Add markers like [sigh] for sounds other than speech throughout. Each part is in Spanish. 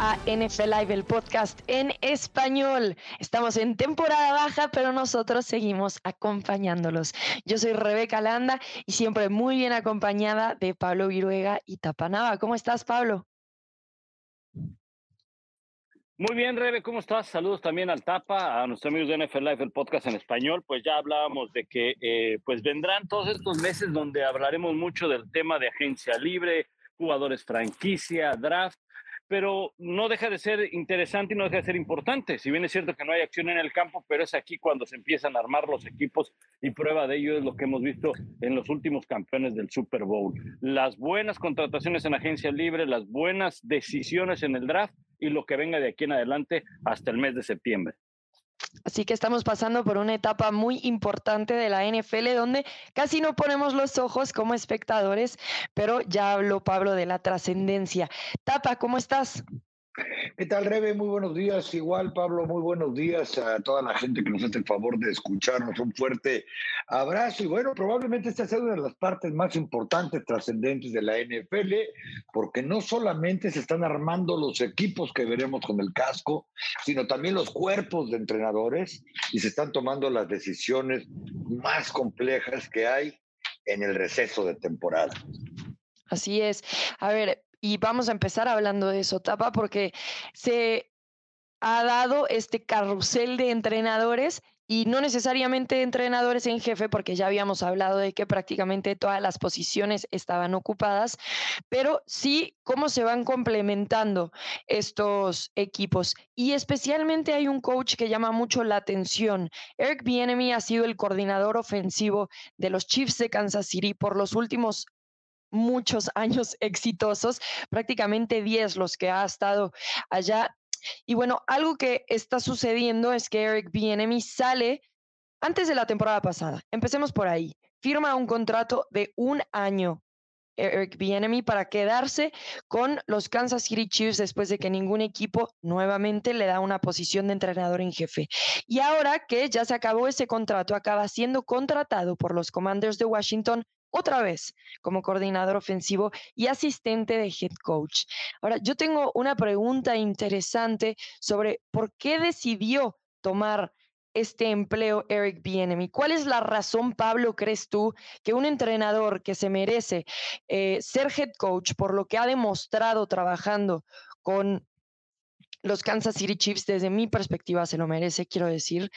a NFL Live, el podcast en español. Estamos en temporada baja, pero nosotros seguimos acompañándolos. Yo soy Rebeca Landa y siempre muy bien acompañada de Pablo Viruega y Tapanaba. ¿Cómo estás, Pablo? Muy bien, Rebe, ¿cómo estás? Saludos también al Tapa, a nuestros amigos de NFL Live, el podcast en español. Pues ya hablábamos de que eh, pues vendrán todos estos meses donde hablaremos mucho del tema de agencia libre, jugadores franquicia, draft pero no deja de ser interesante y no deja de ser importante. Si bien es cierto que no hay acción en el campo, pero es aquí cuando se empiezan a armar los equipos y prueba de ello es lo que hemos visto en los últimos campeones del Super Bowl. Las buenas contrataciones en agencia libre, las buenas decisiones en el draft y lo que venga de aquí en adelante hasta el mes de septiembre. Así que estamos pasando por una etapa muy importante de la NFL donde casi no ponemos los ojos como espectadores, pero ya habló Pablo de la trascendencia. Tapa, ¿cómo estás? ¿Qué tal, Rebe? Muy buenos días. Igual, Pablo, muy buenos días a toda la gente que nos hace el favor de escucharnos. Un fuerte abrazo. Y bueno, probablemente esta sea una de las partes más importantes, trascendentes de la NFL, porque no solamente se están armando los equipos que veremos con el casco, sino también los cuerpos de entrenadores y se están tomando las decisiones más complejas que hay en el receso de temporada. Así es. A ver, y vamos a empezar hablando de eso, Tapa, porque se ha dado este carrusel de entrenadores y no necesariamente entrenadores en jefe, porque ya habíamos hablado de que prácticamente todas las posiciones estaban ocupadas, pero sí cómo se van complementando estos equipos. Y especialmente hay un coach que llama mucho la atención. Eric Bienemy ha sido el coordinador ofensivo de los Chiefs de Kansas City por los últimos muchos años [laughs] exitosos, prácticamente 10 los que ha estado allá. Y bueno, algo que está sucediendo es que Eric Bienemy sale antes de la temporada pasada. Empecemos por ahí. Firma un contrato de un año Eric Bienemy para quedarse con los Kansas City Chiefs después de que ningún equipo nuevamente le da una posición de entrenador en jefe. Y ahora que ya se acabó ese contrato, acaba siendo contratado por los Commanders de Washington otra vez como coordinador ofensivo y asistente de head coach. Ahora, yo tengo una pregunta interesante sobre por qué decidió tomar este empleo Eric Bienemy. ¿Cuál es la razón, Pablo, crees tú, que un entrenador que se merece eh, ser head coach por lo que ha demostrado trabajando con los Kansas City Chiefs, desde mi perspectiva se lo merece, quiero decir,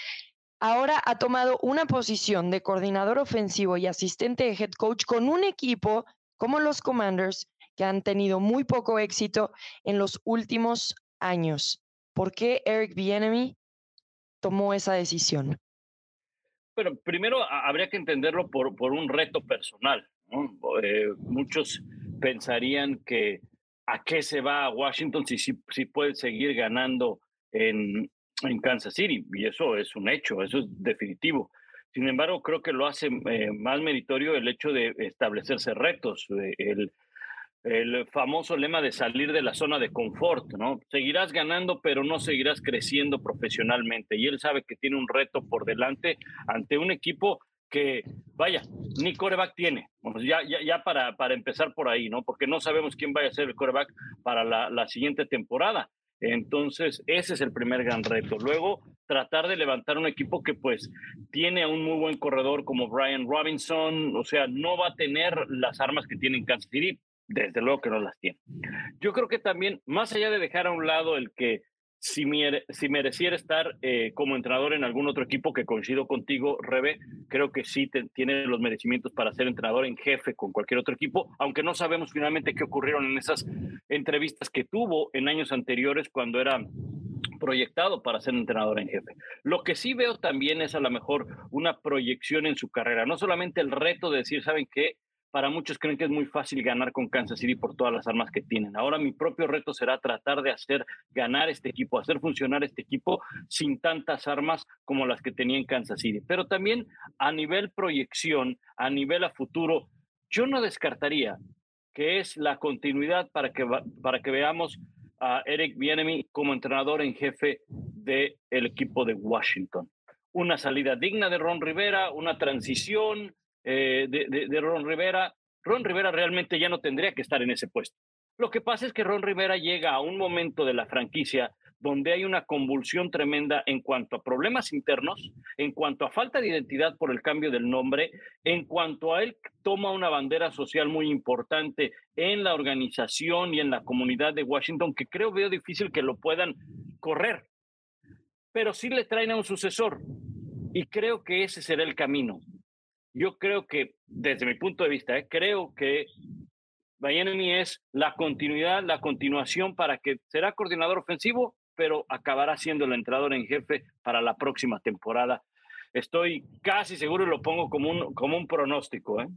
ahora ha tomado una posición de coordinador ofensivo y asistente de head coach con un equipo como los Commanders que han tenido muy poco éxito en los últimos años. ¿Por qué Eric Bienemy tomó esa decisión? Bueno, primero habría que entenderlo por, por un reto personal. Eh, muchos pensarían que a qué se va a Washington si, si, si puede seguir ganando en, en Kansas City, y eso es un hecho, eso es definitivo. Sin embargo, creo que lo hace eh, más meritorio el hecho de establecerse retos, el, el famoso lema de salir de la zona de confort, ¿no? Seguirás ganando, pero no seguirás creciendo profesionalmente. Y él sabe que tiene un reto por delante ante un equipo que, vaya, ni coreback tiene. ya, ya, ya para, para empezar por ahí, ¿no? Porque no sabemos quién vaya a ser el coreback para la, la siguiente temporada. Entonces, ese es el primer gran reto. Luego, tratar de levantar un equipo que pues tiene a un muy buen corredor como Brian Robinson, o sea, no va a tener las armas que tiene Kansas City, desde luego que no las tiene. Yo creo que también, más allá de dejar a un lado el que si, si mereciera estar eh, como entrenador en algún otro equipo, que coincido contigo, Rebe, creo que sí tiene los merecimientos para ser entrenador en jefe con cualquier otro equipo, aunque no sabemos finalmente qué ocurrieron en esas entrevistas que tuvo en años anteriores cuando era proyectado para ser entrenador en jefe. Lo que sí veo también es a lo mejor una proyección en su carrera, no solamente el reto de decir, ¿saben qué? Para muchos creen que es muy fácil ganar con Kansas City por todas las armas que tienen. Ahora mi propio reto será tratar de hacer ganar este equipo, hacer funcionar este equipo sin tantas armas como las que tenía en Kansas City. Pero también a nivel proyección, a nivel a futuro, yo no descartaría que es la continuidad para que, para que veamos a Eric Bienemy como entrenador en jefe del equipo de Washington. Una salida digna de Ron Rivera, una transición, eh, de, Ron Rivera, Ron Rivera realmente ya no tendría que estar en ese puesto. Lo que pasa es que Ron Rivera llega a un momento de la franquicia donde hay una convulsión tremenda en cuanto a problemas internos, en cuanto a falta de identidad por el cambio del nombre, en cuanto a él toma una bandera social muy importante en la organización y en la comunidad de Washington, que creo veo difícil que lo puedan correr, pero sí le traen a un sucesor y creo que ese será el camino. Yo creo que, desde mi punto de vista, ¿eh? creo que Miami es la continuidad, la continuación para que será coordinador ofensivo pero acabará siendo el entrenador en jefe para la próxima temporada. Estoy casi seguro y lo pongo como un, como un pronóstico. ¿eh?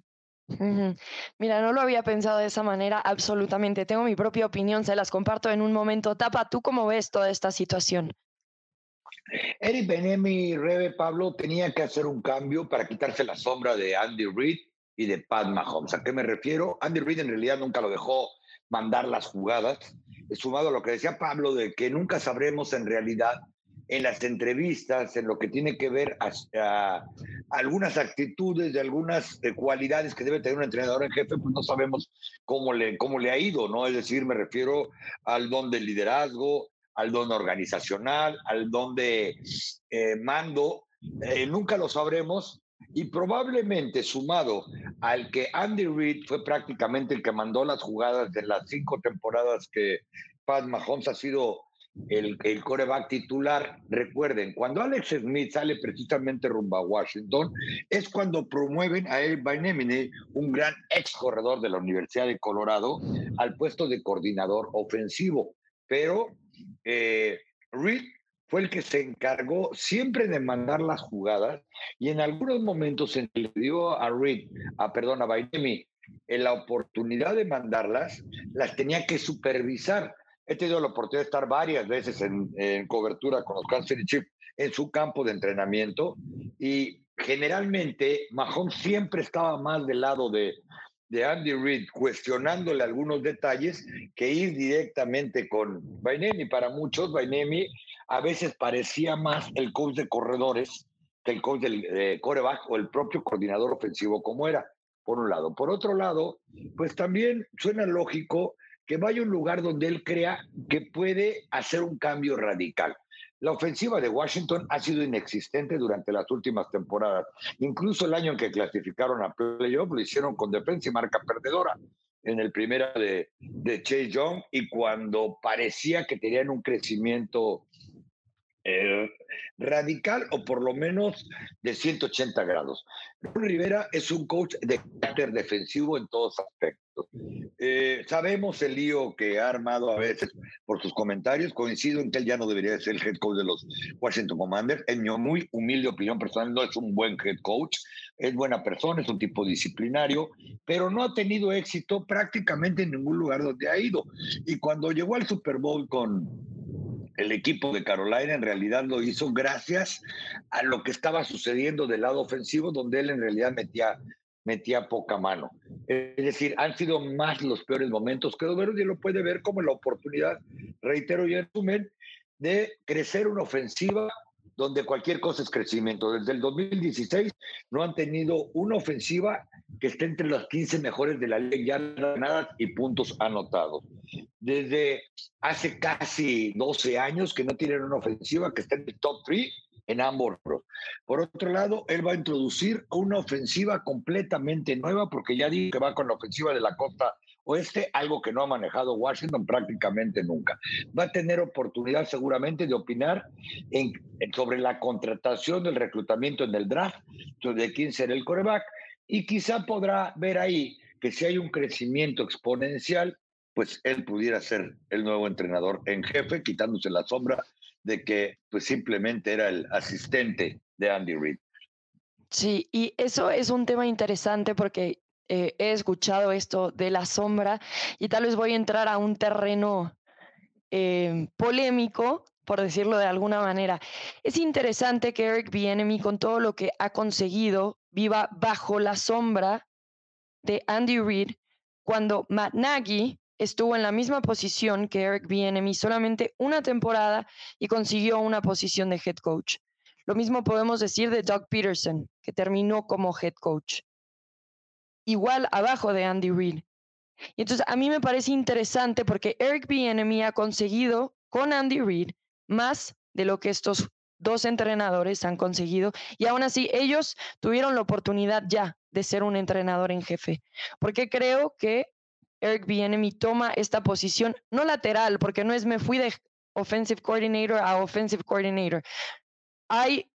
Mira, no lo había pensado de esa manera, absolutamente. Tengo mi propia opinión, se las comparto en un momento. Tapa, ¿tú cómo ves toda esta situación? Eric Benemi, Rebe Pablo, tenía que hacer un cambio para quitarse la sombra de Andy Reid y de Pat Mahomes. ¿A qué me refiero? Andy Reid en realidad nunca lo dejó mandar las jugadas sumado a lo que decía Pablo, de que nunca sabremos en realidad en las entrevistas, en lo que tiene que ver a, algunas actitudes, de algunas eh, cualidades que debe tener un entrenador en jefe, pues no sabemos cómo le, cómo le ha ido, ¿no? Es decir, me refiero al don del liderazgo, al don organizacional, al don de eh, mando, eh, nunca lo sabremos. Y probablemente sumado al que Andy Reid fue prácticamente el que mandó las jugadas de las cinco temporadas que Pat Mahomes ha sido el, el coreback titular. Recuerden, cuando Alex Smith sale precisamente rumbo a Washington, es cuando promueven a Eric Bainemine, un gran ex corredor de la Universidad de Colorado, al puesto de coordinador ofensivo. Pero eh, Reid fue el que se encargó siempre de mandar las jugadas y en algunos momentos se le dio a Reed, a perdón, a Bainemi, en la oportunidad de mandarlas, las tenía que supervisar. He tenido la oportunidad de estar varias veces en, cobertura con los Kansas City Chiefs en su campo de entrenamiento y generalmente Mahomes siempre estaba más del lado de, de Andy Reid cuestionándole algunos detalles que ir directamente con Bainemi. Para muchos, Bainemi a veces parecía más el coach de corredores que el coach del eh, coreback o el propio coordinador ofensivo como era, por un lado. Por otro lado, pues también suena lógico que vaya a un lugar donde él crea que puede hacer un cambio radical. La ofensiva de Washington ha sido inexistente durante las últimas temporadas. Incluso el año en que clasificaron a playoff lo hicieron con defensa y marca perdedora en el primero de, de Chase Young y cuando parecía que tenían un crecimiento eh, radical o por lo menos de 180 grados. Rivera es un coach de carácter defensivo en todos aspectos. Eh, sabemos el lío que ha armado a veces por sus comentarios. Coincido en que él ya no debería ser el head coach de los Washington Commanders. En mi muy humilde opinión personal, no es un buen head coach. Es buena persona, es un tipo disciplinario, pero no ha tenido éxito prácticamente en ningún lugar donde ha ido. Y cuando llegó al Super Bowl con el equipo de Carolina en realidad lo hizo gracias a lo que estaba sucediendo del lado ofensivo, donde él en realidad metía, metía poca mano. Es decir, han sido más los peores momentos que y lo puede ver como la oportunidad, reitero y en resumen, de crecer una ofensiva donde cualquier cosa es crecimiento. Desde el 2016 no han tenido una ofensiva que esté entre las 15 mejores de la liga, ya ganadas y puntos anotados. Desde hace casi 12 años que no tienen una ofensiva que esté en el top 3 en ambos. Por otro lado, él va a introducir una ofensiva completamente nueva porque ya dijo que va con la ofensiva de la costa oeste, algo que no ha manejado Washington prácticamente nunca. Va a tener oportunidad seguramente de opinar sobre la contratación del reclutamiento en el draft, de quién será el coreback, y quizá podrá ver ahí que si hay un crecimiento exponencial, pues él pudiera ser el nuevo entrenador en jefe, quitándose la sombra de que pues simplemente era el asistente de Andy Reid. Sí, y eso es un tema interesante porque eh, he escuchado esto de la sombra y tal vez voy a entrar a un terreno eh, polémico, por decirlo de alguna manera. Es interesante que Eric Bienemy, con todo lo que ha conseguido, viva bajo la sombra de Andy Reid cuando Matt Nagy estuvo en la misma posición que Eric Bienemy solamente una temporada y consiguió una posición de head coach. Lo mismo podemos decir de Doug Peterson, que terminó como head coach igual abajo de Andy Reid. Y entonces a mí me parece interesante porque Eric Bieniemy ha conseguido con Andy Reid más de lo que estos dos entrenadores han conseguido y aún así ellos tuvieron la oportunidad ya de ser un entrenador en jefe, porque creo que Eric Bieniemy toma esta posición no lateral, porque no es me fui de offensive coordinator a offensive coordinator. Hay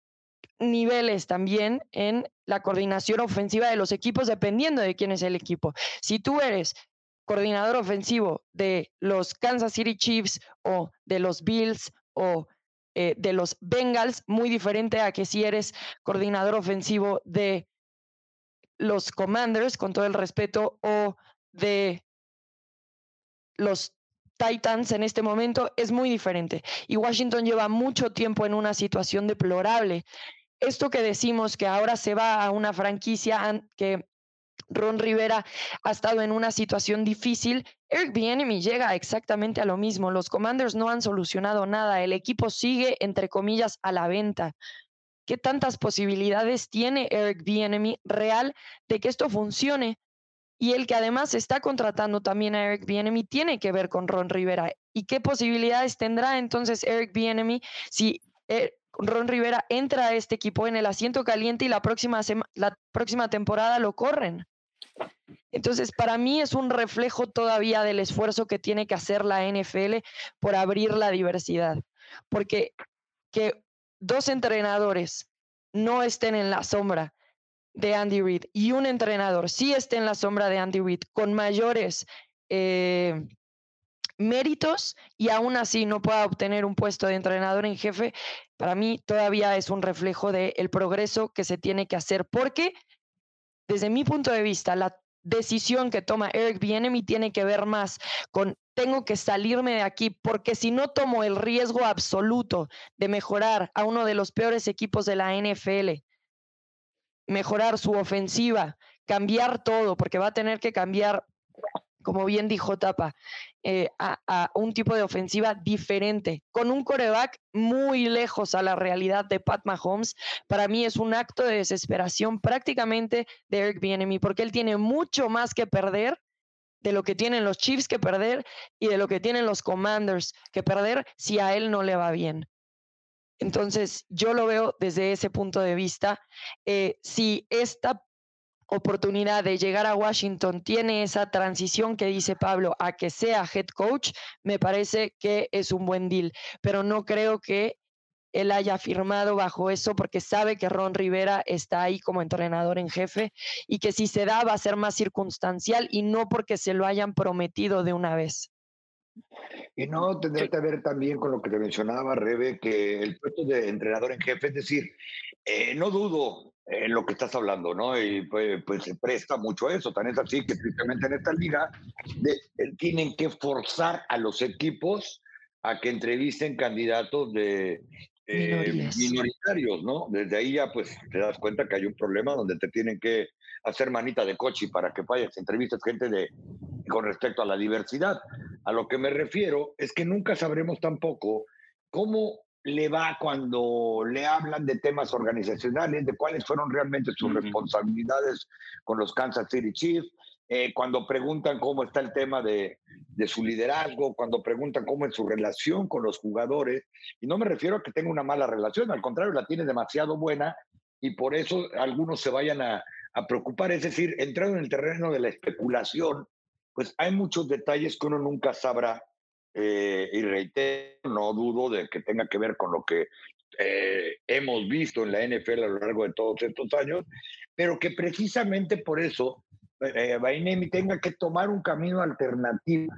niveles también en la coordinación ofensiva de los equipos dependiendo de quién es el equipo. Si tú eres coordinador ofensivo de los Kansas City Chiefs o de los Bills o eh, de los Bengals, muy diferente a que si eres coordinador ofensivo de los Commanders, con todo el respeto, o de los Titans en este momento, es muy diferente. Y Washington lleva mucho tiempo en una situación deplorable. Esto que decimos que ahora se va a una franquicia que Ron Rivera ha estado en una situación difícil. Eric Bieniemy llega exactamente a lo mismo. Los Commanders no han solucionado nada. El equipo sigue, entre comillas, a la venta. ¿Qué tantas posibilidades tiene Eric Bieniemy real de que esto funcione? Y el que además está contratando también a Eric Bieniemy tiene que ver con Ron Rivera. ¿Y qué posibilidades tendrá entonces Eric Bieniemy si eh, Ron Rivera entra a este equipo en el asiento caliente y la próxima, la próxima temporada lo corren? Entonces, para mí es un reflejo todavía del esfuerzo que tiene que hacer la NFL por abrir la diversidad. Porque que dos entrenadores no estén en la sombra de Andy Reid y un entrenador sí esté en la sombra de Andy Reid con mayores eh, méritos y aún así no pueda obtener un puesto de entrenador en jefe, para mí todavía es un reflejo del progreso que se tiene que hacer. Porque desde mi punto de vista, la decisión que toma Eric Bienemy tiene que ver más con tengo que salirme de aquí porque si no tomo el riesgo absoluto de mejorar a uno de los peores equipos de la NFL, mejorar su ofensiva, cambiar todo, porque va a tener que cambiar como bien dijo Tapa, eh, a, un tipo de ofensiva diferente, con un coreback muy lejos a la realidad de Pat Mahomes, para mí es un acto de desesperación prácticamente de Eric Bieniemy, porque él tiene mucho más que perder de lo que tienen los Chiefs que perder y de lo que tienen los Commanders que perder si a él no le va bien. Entonces, yo lo veo desde ese punto de vista. Eh, si esta oportunidad de llegar a Washington tiene esa transición que dice Pablo a que sea head coach, me parece que es un buen deal, pero no creo que él haya firmado bajo eso porque sabe que Ron Rivera está ahí como entrenador en jefe y que si se da va a ser más circunstancial y no porque se lo hayan prometido de una vez. Y no tendría que ver también con lo que te mencionaba, Rebe, que el puesto de entrenador en jefe, es decir, eh, no dudo en lo que estás hablando, ¿no? Y pues, pues, se presta mucho a eso. Tan es así que tristemente en esta liga eh, tienen que forzar a los equipos a que entrevisten candidatos de eh, minoritarios, ¿no? Desde ahí ya pues te das cuenta que hay un problema donde te tienen que hacer manita de coche para que vayas, entrevistas gente de con respecto a la diversidad. A lo que me refiero es que nunca sabremos tampoco cómo le va cuando le hablan de temas organizacionales, de cuáles fueron realmente sus responsabilidades con los Kansas City Chiefs, eh, cuando preguntan cómo está el tema de, de, su liderazgo, cuando preguntan cómo es su relación con los jugadores, y no me refiero a que tenga una mala relación, al contrario, la tiene demasiado buena y por eso algunos se vayan a, a preocupar, es decir, entrando en el terreno de la especulación, pues hay muchos detalles que uno nunca sabrá eh, y reitero, no dudo de que tenga que ver con lo que eh, hemos visto en la NFL a lo largo de todos estos años, pero que precisamente por eso eh, Bainemi tenga que tomar un camino alternativo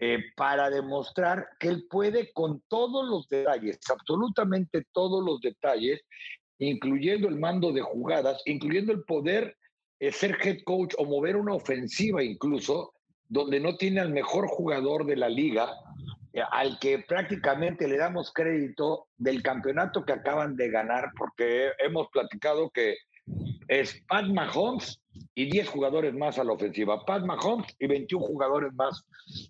eh, para demostrar que él puede con todos los detalles, absolutamente todos los detalles, incluyendo el mando de jugadas, incluyendo el poder ser head coach o mover una ofensiva incluso, donde no tiene al mejor jugador de la liga, eh, al que prácticamente le damos crédito del campeonato que acaban de ganar, porque hemos platicado que es Pat Mahomes y 10 jugadores más a la ofensiva. Pat Mahomes y 21 jugadores más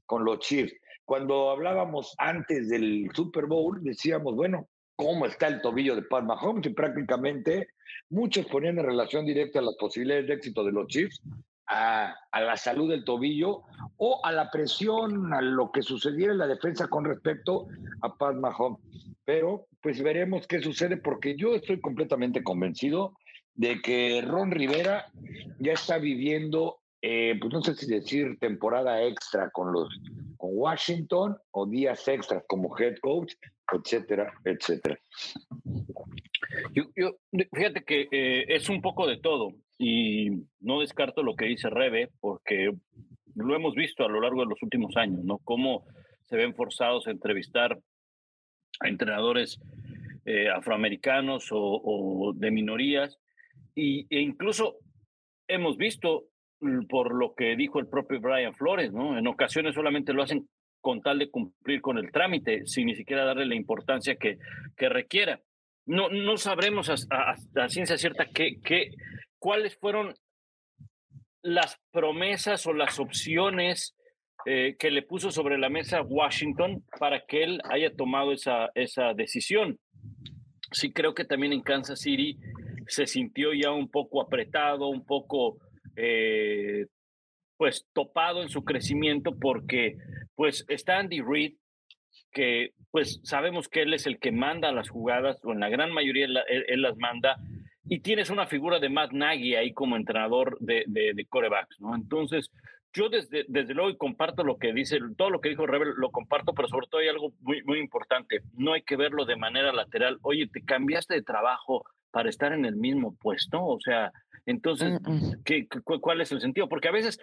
con los Chiefs. Cuando hablábamos antes del Super Bowl, decíamos, bueno, ¿cómo está el tobillo de Pat Mahomes? Y prácticamente muchos ponían en relación directa las posibilidades de éxito de los Chiefs a, la salud del tobillo o a la presión, a lo que sucediera en la defensa con respecto a Pat Mahomes. Pero pues veremos qué sucede porque yo estoy completamente convencido de que Ron Rivera ya está viviendo, eh, pues no sé si decir temporada extra con los con Washington o días extras como head coach, etcétera, etcétera. Yo, fíjate que eh, es un poco de todo y no descarto lo que dice Rebe porque lo hemos visto a lo largo de los últimos años, ¿no? Cómo se ven forzados a entrevistar a entrenadores eh, afroamericanos o, de minorías y, e incluso hemos visto por lo que dijo el propio Brian Flores, ¿no? En ocasiones solamente lo hacen con tal de cumplir con el trámite, sin ni siquiera darle la importancia que, que requiera. No, no sabremos a, ciencia cierta qué, qué, cuáles fueron las promesas o las opciones eh, que le puso sobre la mesa Washington para que él haya tomado esa, esa decisión. Sí creo que también en Kansas City se sintió ya un poco apretado, un poco eh, pues topado en su crecimiento porque pues está Andy Reid, que pues sabemos que él es el que manda las jugadas, o en la gran mayoría él, las manda, y tienes una figura de Matt Nagy ahí como entrenador de, de, corebacks, ¿no? Entonces, yo desde, desde luego comparto lo que dice, todo lo que dijo Rebel lo comparto, pero sobre todo hay algo muy, muy importante, no hay que verlo de manera lateral, oye, te cambiaste de trabajo para estar en el mismo puesto, o sea, entonces. ¿qué, cuál es el sentido? Porque a veces,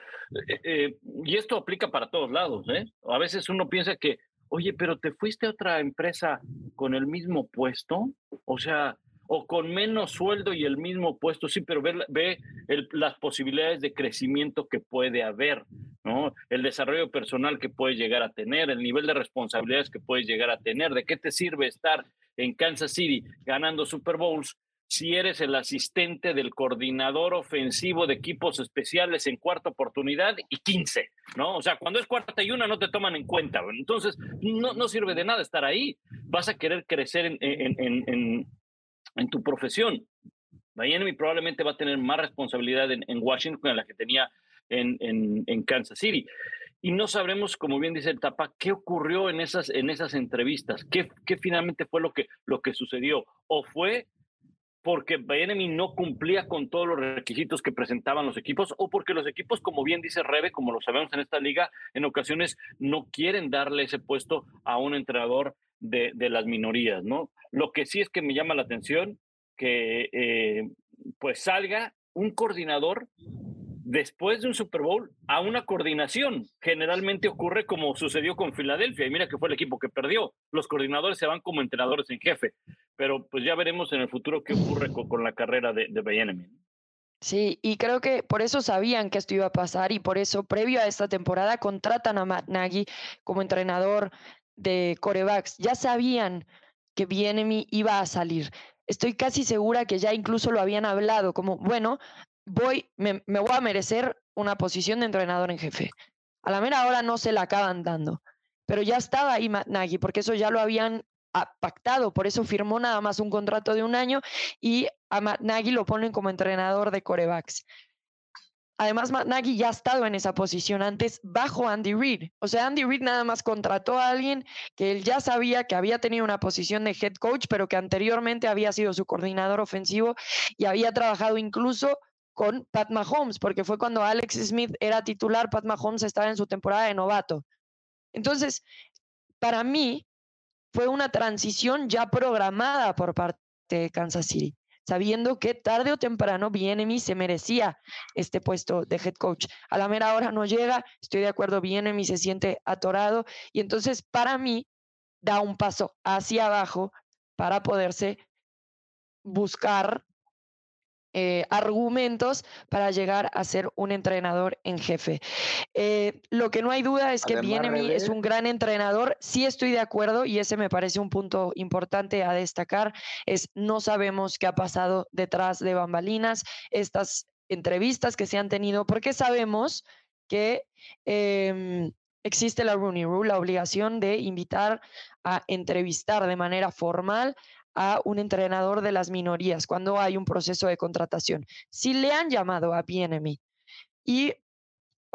eh, eh, y esto aplica para todos lados, ¿eh? A veces uno piensa que, oye, pero te fuiste a otra empresa con el mismo puesto, o sea, o con menos sueldo y el mismo puesto, sí, pero ve, las posibilidades de crecimiento que puede haber, ¿no? El desarrollo personal que puedes llegar a tener, el nivel de responsabilidades que puedes llegar a tener, de qué te sirve estar en Kansas City ganando Super Bowls si eres el asistente del coordinador ofensivo de equipos especiales en cuarta oportunidad y 15, ¿no? O sea, cuando es cuarta y una no te toman en cuenta. Entonces, no, no sirve de nada estar ahí. Vas a querer crecer en tu profesión. Miami probablemente va a tener más responsabilidad en, Washington que la que tenía en, en, Kansas City. Y no sabremos, como bien dice el Tapa, qué ocurrió en esas, en esas entrevistas, qué, finalmente fue lo que, lo que sucedió. O fue porque Bayernemi no cumplía con todos los requisitos que presentaban los equipos o porque los equipos, como bien dice Rebe, como lo sabemos en esta liga, en ocasiones no quieren darle ese puesto a un entrenador de, las minorías, ¿no? Lo que sí es que me llama la atención que eh, pues salga un coordinador después de un Super Bowl a una coordinación. Generalmente ocurre como sucedió con Filadelfia, y mira que fue el equipo que perdió. Los coordinadores se van como entrenadores en jefe, pero pues ya veremos en el futuro qué ocurre con, la carrera de, de Sí, y creo que por eso sabían que esto iba a pasar y por eso, previo a esta temporada, contratan a Matt Nagy como entrenador de corebacks. Ya sabían que Bienemi iba a salir. Estoy casi segura que ya incluso lo habían hablado, como, bueno, voy, me, voy a merecer una posición de entrenador en jefe. A la mera hora no se la acaban dando, pero ya estaba ahí Matt Nagy, porque eso ya lo habían ah, pactado, por eso firmó nada más un contrato de un año y a Matt Nagy lo ponen como entrenador de corebacks. Además, Matt Nagy ya ha estado en esa posición antes bajo Andy Reid. O sea, Andy Reid nada más contrató a alguien que él ya sabía que había tenido una posición de head coach, pero que anteriormente había sido su coordinador ofensivo y había trabajado incluso con Pat Mahomes, porque fue cuando Alex Smith era titular, Pat Mahomes estaba en su temporada de novato. Entonces, para mí, fue una transición ya programada por parte de Kansas City, sabiendo que tarde o temprano Bienemi se merecía este puesto de head coach. A la mera hora no llega, estoy de acuerdo, Bienemi se siente atorado y entonces para mí da un paso hacia abajo para poderse buscar eh, argumentos para llegar a ser un entrenador en jefe. Eh, lo que no hay duda es que Bienemi es un gran entrenador, sí estoy de acuerdo y ese me parece un punto importante a destacar, es no sabemos qué ha pasado detrás de bambalinas, estas entrevistas que se han tenido, porque sabemos que... Em, existe la Rooney Rule, la obligación de invitar a entrevistar de manera formal a un entrenador de las minorías cuando hay un proceso de contratación. Si le han llamado a PNMI Y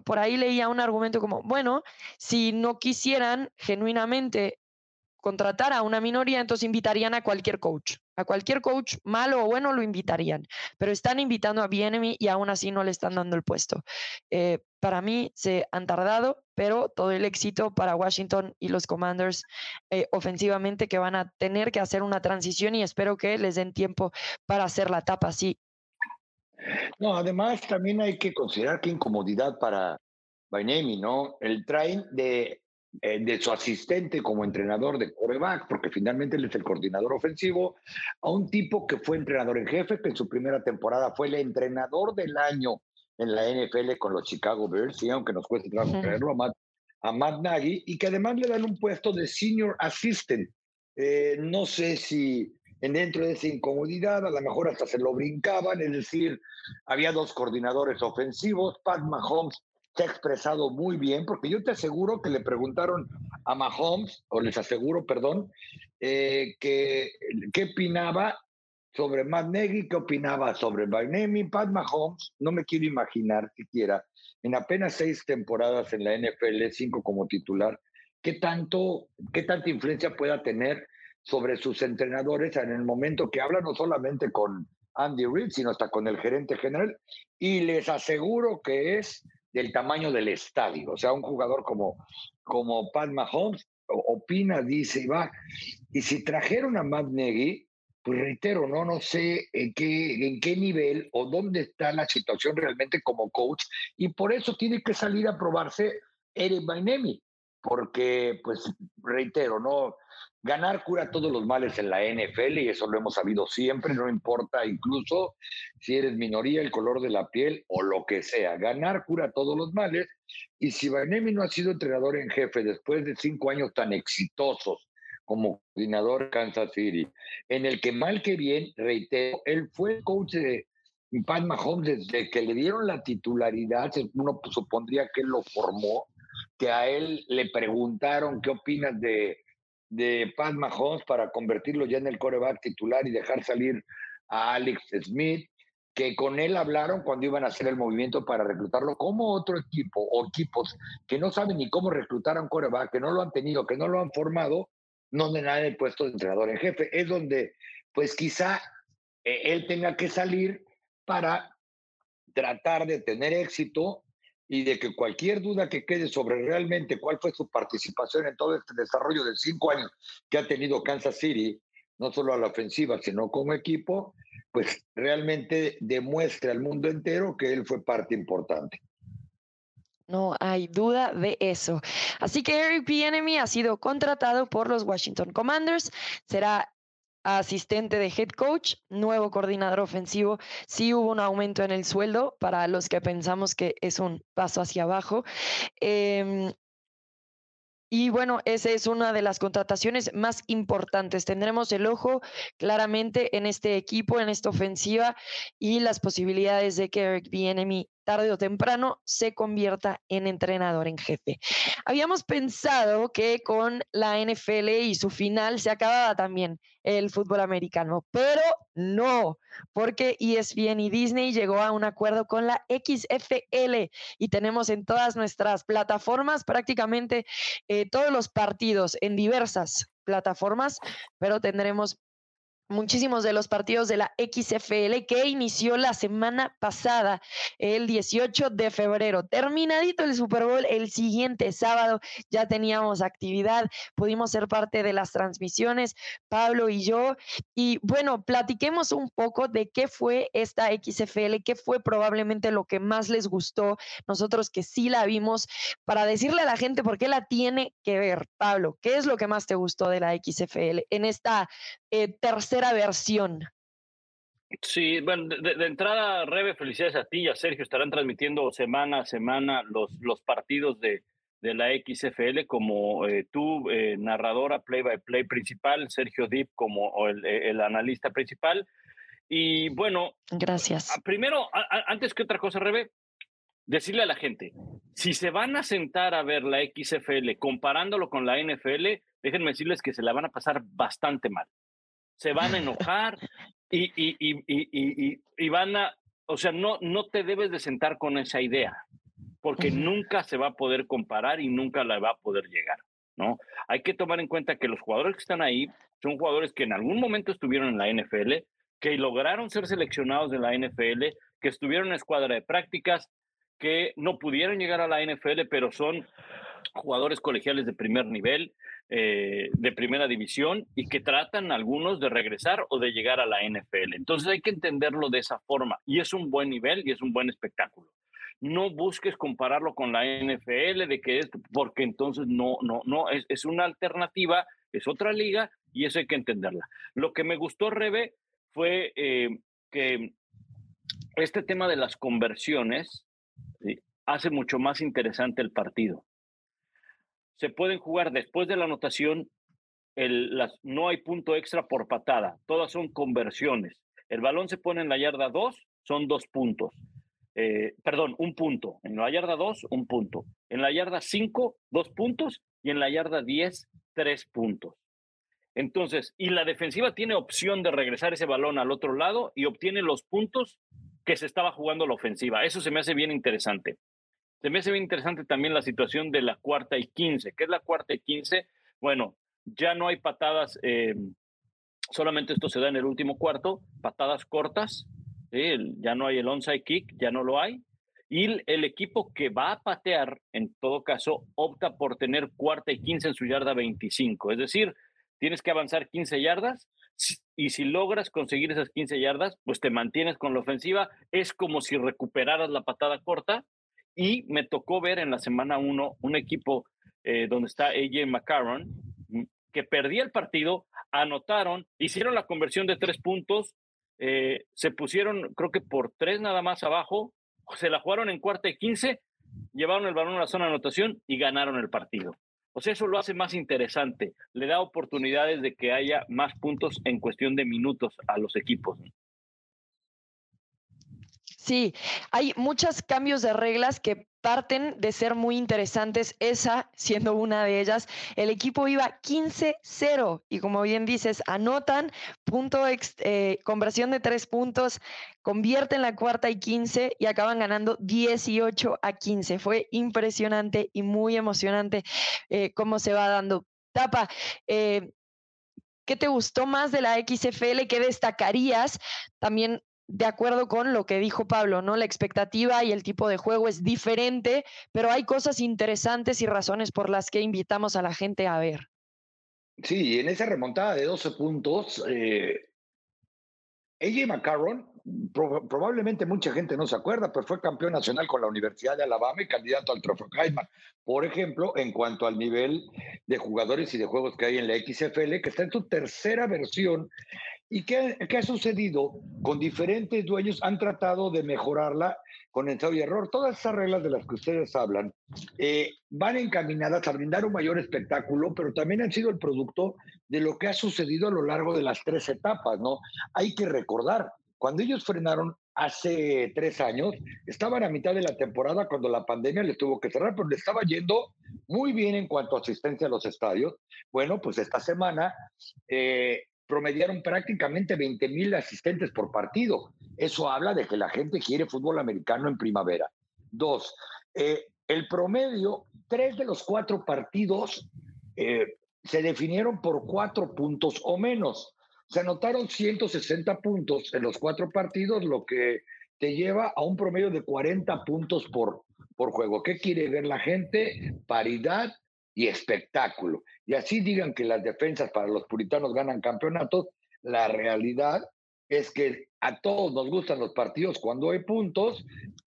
por ahí leía un argumento como, bueno, si no quisieran genuinamente contratar a una minoría, entonces invitarían a cualquier coach. A cualquier coach, malo o bueno, lo invitarían. Pero están invitando a Bienemy y aún así no le están dando el puesto. Eh, para mí se han tardado, pero todo el éxito para Washington y los Commanders eh, ofensivamente que van a tener que hacer una transición y espero que les den tiempo para hacer la etapa así. No, además también hay que considerar que incomodidad para Bainemi, ¿no? El train de eh, de su asistente como entrenador de coreback, porque finalmente él es el coordinador ofensivo, a un tipo que fue entrenador en jefe, que en su primera temporada fue el entrenador del año en la NFL con los Chicago Bears, y aunque nos cueste trabajo creerlo, a Matt, Nagy, y que además le dan un puesto de senior assistant. Eh, no sé si en dentro de esa incomodidad, a lo mejor hasta se lo brincaban, es decir, había dos coordinadores ofensivos, Pat Mahomes se ha expresado muy bien, porque yo te aseguro que le preguntaron a Mahomes, o les aseguro, perdón, eh, que qué opinaba sobre Matt Nagy, qué opinaba sobre Bainemi, Pat Mahomes, no me quiero imaginar siquiera, en apenas seis temporadas en la NFL, cinco como titular, qué tanto, qué tanta influencia pueda tener sobre sus entrenadores en el momento que habla no solamente con Andy Reid, sino hasta con el gerente general, y les aseguro que es del tamaño del estadio. O sea, un jugador como, como Pat Mahomes opina, dice y va. Y si trajeron a Matt Nagy, pues reitero, no, no sé en qué, en qué nivel o dónde está la situación realmente como coach. Y por eso tiene que salir a probarse Eric Bainemi. Porque, pues, reitero, no, Ganar cura todos los males en la NFL y eso lo hemos sabido siempre, no importa incluso si eres minoría, el color de la piel o lo que sea. Ganar cura todos los males y si Banemi no ha sido entrenador en jefe después de cinco años tan exitosos como coordinador Kansas City, en el que mal que bien, reitero, él fue coach de Pat Mahomes desde que le dieron la titularidad, uno supondría que él lo formó, que a él le preguntaron qué opinas de de Pat Mahomes para convertirlo ya en el coreback titular y dejar salir a Alex Smith, que con él hablaron cuando iban a hacer el movimiento para reclutarlo como otro equipo o equipos que no saben ni cómo reclutar a un coreback, que no lo han tenido, que no lo han formado, no de nada el puesto de entrenador en jefe. Es donde, pues quizá eh, él tenga que salir para tratar de tener éxito y de que cualquier duda que quede sobre realmente cuál fue su participación en todo este desarrollo de cinco años que ha tenido Kansas City, no solo a la ofensiva, sino como equipo, pues realmente demuestre al mundo entero que él fue parte importante. No hay duda de eso. Así que Eric Bieniemy ha sido contratado por los Washington Commanders. Será asistente de head coach, nuevo coordinador ofensivo. Sí hubo un aumento en el sueldo para los que pensamos que es un paso hacia abajo. Em, y bueno, esa es una de las contrataciones más importantes. Tendremos el ojo claramente en este equipo, en esta ofensiva y las posibilidades de que Eric Bienemy tarde o temprano se convierta en entrenador en jefe. Habíamos pensado que con la NFL y su final se acababa también el fútbol americano, pero no, porque ESPN y Disney llegó a un acuerdo con la XFL y tenemos en todas nuestras plataformas prácticamente eh, todos los partidos en diversas plataformas, pero tendremos muchísimos de los partidos de la XFL que inició la semana pasada, el 18 de febrero. Terminadito el Super Bowl, el siguiente sábado ya teníamos actividad, pudimos ser parte de las transmisiones, Pablo y yo. Y bueno, platiquemos un poco de qué fue esta XFL, qué fue probablemente lo que más les gustó, nosotros que sí la vimos, para decirle a la gente por qué la tiene que ver. Pablo, ¿qué es lo que más te gustó de la XFL en esta eh, tercera versión. Sí, bueno, de, entrada, Rebe, felicidades a ti y a Sergio. Estarán transmitiendo semana a semana los, los partidos de, de la XFL como eh, tú, eh, narradora, play by play principal, Sergio Deep como el, el analista principal. Y bueno, gracias. Primero, antes que otra cosa, Rebe, decirle a la gente, si se van a sentar a ver la XFL comparándolo con la NFL, déjenme decirles que se la van a pasar bastante mal se van a enojar y, y, y, y, van a o sea, no, no te debes de sentar con esa idea, porque nunca se va a poder comparar y nunca la va a poder llegar, ¿no? Hay que tomar en cuenta que los jugadores que están ahí son jugadores que en algún momento estuvieron en la NFL, que lograron ser seleccionados de la NFL, que estuvieron en escuadra de prácticas, que no pudieron llegar a la NFL, pero son jugadores colegiales de primer nivel, eh, de primera división, y que tratan algunos de regresar o de llegar a la NFL. Entonces hay que entenderlo de esa forma, y es un buen nivel y es un buen espectáculo. No busques compararlo con la NFL, de que es, porque entonces no, no, no, es, es una alternativa, es otra liga, y eso hay que entenderla. Lo que me gustó, Rebe, fue eh, que este tema de las conversiones hace mucho más interesante el partido. Se pueden jugar después de la anotación, las, no hay punto extra por patada, todas son conversiones. El balón se pone en la yarda 2, son dos puntos. Eh, perdón, un punto. En la yarda 2, un punto. En la yarda 5, dos puntos. Y en la yarda 10, tres puntos. Entonces, y la defensiva tiene opción de regresar ese balón al otro lado y obtiene los puntos que se estaba jugando la ofensiva. Eso se me hace bien interesante. Se me hace bien interesante también la situación de la cuarta y quince. ¿Qué es la cuarta y quince? Bueno, ya no hay patadas, eh, solamente esto se da en el último cuarto, patadas cortas, ya no hay el onside kick, ya no lo hay. Y el equipo que va a patear, en todo caso, opta por tener cuarta y quince en su yarda 25. Es decir, tienes que avanzar 15 yardas y si logras conseguir esas 15 yardas, pues te mantienes con la ofensiva. Es como si recuperaras la patada corta. Y me tocó ver en la semana 1 un equipo eh, donde está AJ McCarron, mm, que perdía el partido, anotaron, hicieron la conversión de tres puntos, eh, se pusieron, creo que por tres nada más abajo, se la jugaron en cuarta y 15, llevaron el balón a la zona de anotación y ganaron el partido. O sea, eso lo hace más interesante, le da oportunidades de que haya más puntos en cuestión de minutos a los equipos. Sí, hay muchos cambios de reglas que parten de ser muy interesantes, esa siendo una de ellas. El equipo iba 15-0 y como bien dices, anotan, punto eh, conversión de tres puntos, convierten la cuarta y 15 y acaban ganando 18 a 15. Fue impresionante y muy emocionante eh, cómo se va dando. Tapa, eh, ¿qué te gustó más de la XFL? ¿Qué destacarías? También de acuerdo con lo que dijo Pablo, ¿no? La expectativa y el tipo de juego es diferente, pero hay cosas interesantes y razones por las que invitamos a la gente a ver. Sí, en esa remontada de 12 puntos, eh, AJ McCarron, probablemente mucha gente no se acuerda, pero fue campeón nacional con la Universidad de Alabama y candidato al trofeo Heisman. Por ejemplo, en cuanto al nivel de jugadores y de juegos que hay en la XFL, que está en su tercera versión ¿Y qué, qué, ha sucedido? Con diferentes dueños han tratado de mejorarla con ensayo y error. Todas esas reglas de las que ustedes hablan eh, van encaminadas a brindar un mayor espectáculo, pero también han sido el producto de lo que ha sucedido a lo largo de las tres etapas, ¿no? Hay que recordar, cuando ellos frenaron hace tres años, estaban a mitad de la temporada cuando la pandemia les tuvo que cerrar, pero le estaba yendo muy bien en cuanto a asistencia a los estadios. Bueno, pues esta semana eh, promediaron prácticamente 20 mil asistentes por partido. Eso habla de que la gente quiere fútbol americano en primavera. Dos, eh, el promedio, tres de los cuatro partidos eh, se definieron por cuatro puntos o menos. Se anotaron 160 puntos en los cuatro partidos, lo que te lleva a un promedio de 40 puntos por, por juego. ¿Qué quiere ver la gente? Paridad y espectáculo. Y así digan que las defensas para los puritanos ganan campeonatos, la realidad es que a todos nos gustan los partidos cuando hay puntos,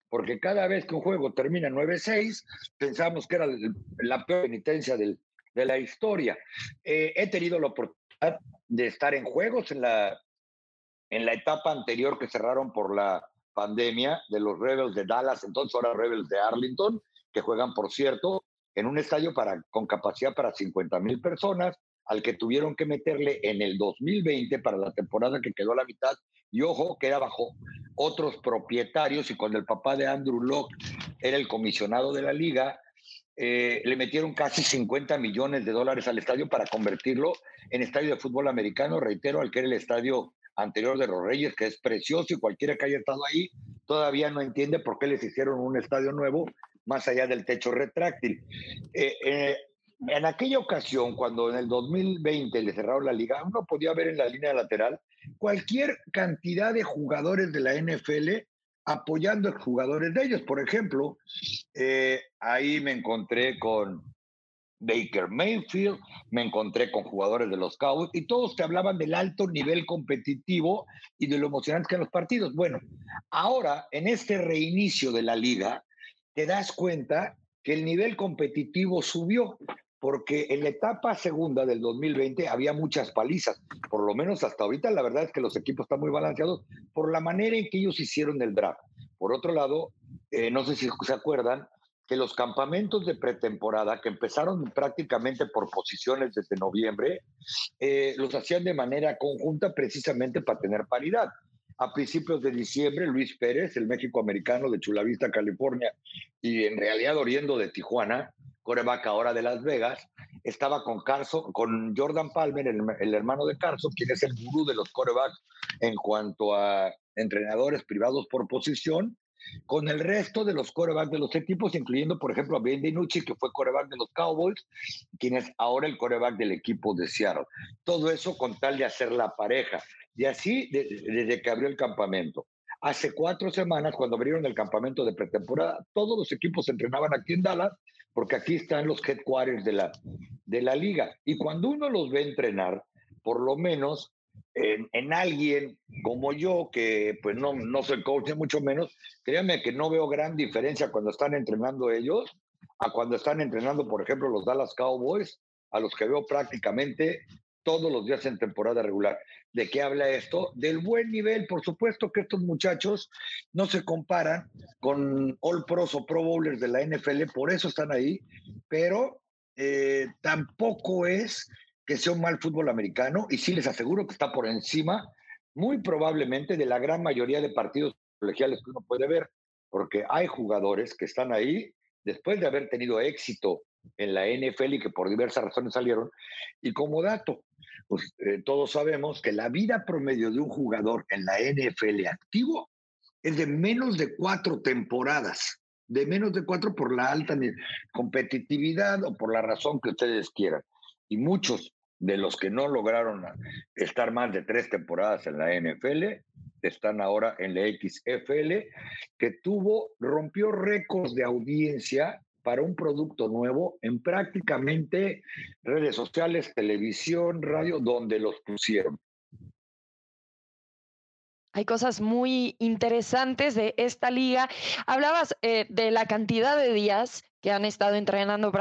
porque cada vez que un juego termina 9-6, pensamos que era la peor penitencia de la historia. Eh, he tenido la oportunidad de estar en juegos en la, en la etapa anterior que cerraron por la pandemia de los Rebels de Dallas, entonces ahora Rebels de Arlington, que juegan, por cierto, en un estadio para, con capacidad para 50 mil personas, al que tuvieron que meterle en el 2020 para la temporada que quedó a la mitad. Y ojo, que era bajo otros propietarios y cuando el papá de Andrew Locke era el comisionado de la liga, eh, le metieron casi 50 millones de dólares al estadio para convertirlo en estadio de fútbol americano, reitero, al que era el estadio anterior de los Reyes, que es precioso y cualquiera que haya estado ahí todavía no entiende por qué les hicieron un estadio nuevo más allá del techo retráctil. Eh, eh, en aquella ocasión, cuando en el 2020 le cerraron la liga, uno podía ver en la línea lateral cualquier cantidad de jugadores de la NFL apoyando a jugadores de ellos. Por ejemplo, eh, ahí me encontré con Baker Mayfield, me encontré con jugadores de los Cowboys y todos te hablaban del alto nivel competitivo y de lo emocionante que eran los partidos. Bueno, ahora en este reinicio de la liga, te das cuenta que el nivel competitivo subió porque en la etapa segunda del 2020 había muchas palizas, por lo menos hasta ahorita la verdad es que los equipos están muy balanceados por la manera en que ellos hicieron el draft. Por otro lado, eh, no sé si se acuerdan que los campamentos de pretemporada, que empezaron prácticamente por posiciones desde noviembre, eh, los hacían de manera conjunta precisamente para tener paridad. A principios de diciembre, Luis Pérez, el México-americano de Chulavista, California, y en realidad oriendo de Tijuana, coreback ahora de Las Vegas, estaba con Carson, con Jordan Palmer, el, hermano de Carson, quien es el gurú de los corebacks en cuanto a entrenadores privados por posición, con el resto de los corebacks de los equipos, incluyendo, por ejemplo, a Ben DiNucci, que fue coreback de los Cowboys, quien es ahora el coreback del equipo de Seattle. Todo eso con tal de hacer la pareja. Y así desde que abrió el campamento. Hace cuatro semanas, cuando abrieron el campamento de pretemporada, todos los equipos entrenaban aquí en Dallas porque aquí están los headquarters de la, de la liga. Y cuando uno los ve entrenar, por lo menos en, en, alguien como yo, que pues no, no soy coach, mucho menos, créanme que no veo gran diferencia cuando están entrenando ellos a cuando están entrenando, por ejemplo, los Dallas Cowboys, a los que veo prácticamente todos los días en temporada regular. ¿De qué habla esto? Del buen nivel. Por supuesto que estos muchachos no se comparan con All Pros o Pro Bowlers de la NFL, por eso están ahí, pero eh, tampoco es que sea un mal fútbol americano y sí les aseguro que está por encima, muy probablemente, de la gran mayoría de partidos colegiales que uno puede ver, porque hay jugadores que están ahí después de haber tenido éxito en la NFL y que por diversas razones salieron. Y como dato, pues eh, todos sabemos que la vida promedio de un jugador en la NFL activo es de menos de cuatro temporadas, de menos de cuatro por la alta competitividad o por la razón que ustedes quieran. Y muchos de los que no lograron estar más de tres temporadas en la NFL están ahora en la XFL, que tuvo, rompió récords de audiencia para un producto nuevo en prácticamente redes sociales, televisión, radio, donde los pusieron. Hay cosas muy interesantes de esta liga. Hablabas eh, de la cantidad de días que han estado entrenando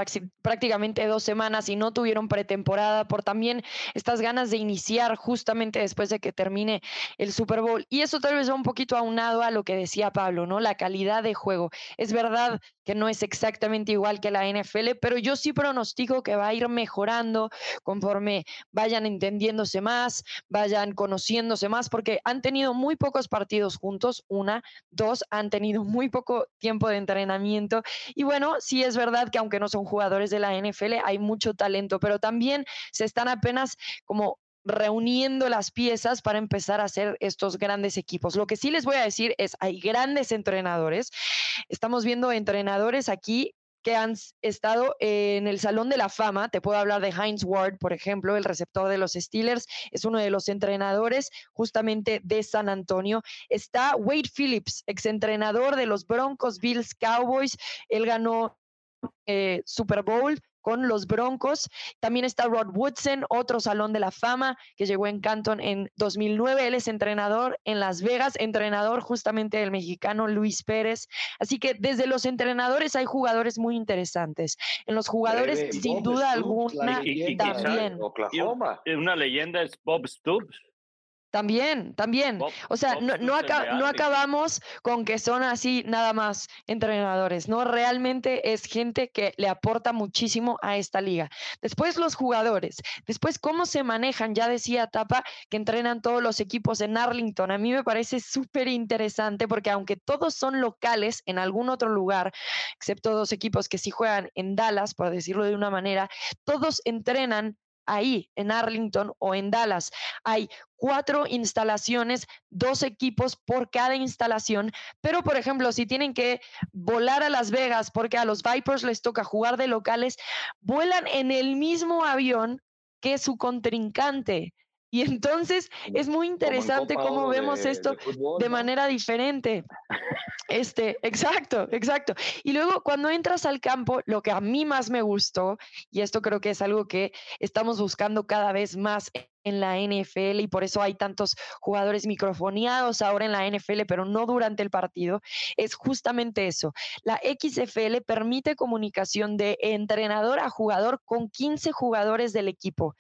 prácticamente dos semanas y no tuvieron pretemporada por también estas ganas de iniciar justamente después de que termine el Super Bowl. Y eso tal vez va un poquito aunado a lo que decía Pablo, ¿no? La calidad de juego. Es verdad que no es exactamente igual que la NFL, pero yo sí pronostico que va a ir mejorando conforme vayan entendiéndose más, vayan conociéndose más, porque han tenido muy pocos partidos juntos, una, dos, han tenido muy poco tiempo de entrenamiento y bueno, sí es verdad que aunque no son jugadores de la NFL, hay mucho talento, pero también se están apenas como reuniendo las piezas para empezar a hacer estos grandes equipos. Lo que sí les voy a decir es, hay grandes entrenadores. Estamos viendo entrenadores aquí que han estado en el Salón de la Fama. Te puedo hablar de Heinz Ward, por ejemplo, el receptor de los Steelers, es uno de los entrenadores justamente de San Antonio. Está Wade Phillips, exentrenador de los Broncos, Bills, Cowboys. Él ganó eh, Super Bowl con los Broncos. También está Rod Woodson, otro salón de la fama que llegó en Canton en 2009. Él es entrenador en Las Vegas, entrenador justamente del mexicano Luis Pérez. Así que desde los entrenadores hay jugadores muy interesantes. En los jugadores, sin duda alguna, también. Una leyenda es Bob Stoops. También, también. o sea, no, no, acabamos con que son así nada más entrenadores, ¿no? Realmente es gente que le aporta muchísimo a esta liga. Después los jugadores, después cómo se manejan, ya decía Tapa que entrenan todos los equipos en Arlington. A mí me parece súper interesante porque aunque todos son locales en algún otro lugar, excepto dos equipos que sí juegan en Dallas, por decirlo de una manera, todos entrenan ahí, en Arlington o en Dallas. Hay cuatro instalaciones, dos equipos por cada instalación, pero por ejemplo, si tienen que volar a Las Vegas porque a los Vipers les toca jugar de locales, vuelan en el mismo avión que su contrincante. Y entonces es muy interesante cómo vemos esto de, manera diferente. Este, exacto, exacto. Y luego cuando entras al campo, lo que a mí más me gustó, y esto creo que es algo que estamos buscando cada vez más en la NFL y por eso hay tantos jugadores microfoneados ahora en la NFL, pero no durante el partido, es justamente eso. La XFL permite comunicación de entrenador a jugador con 15 jugadores del equipo.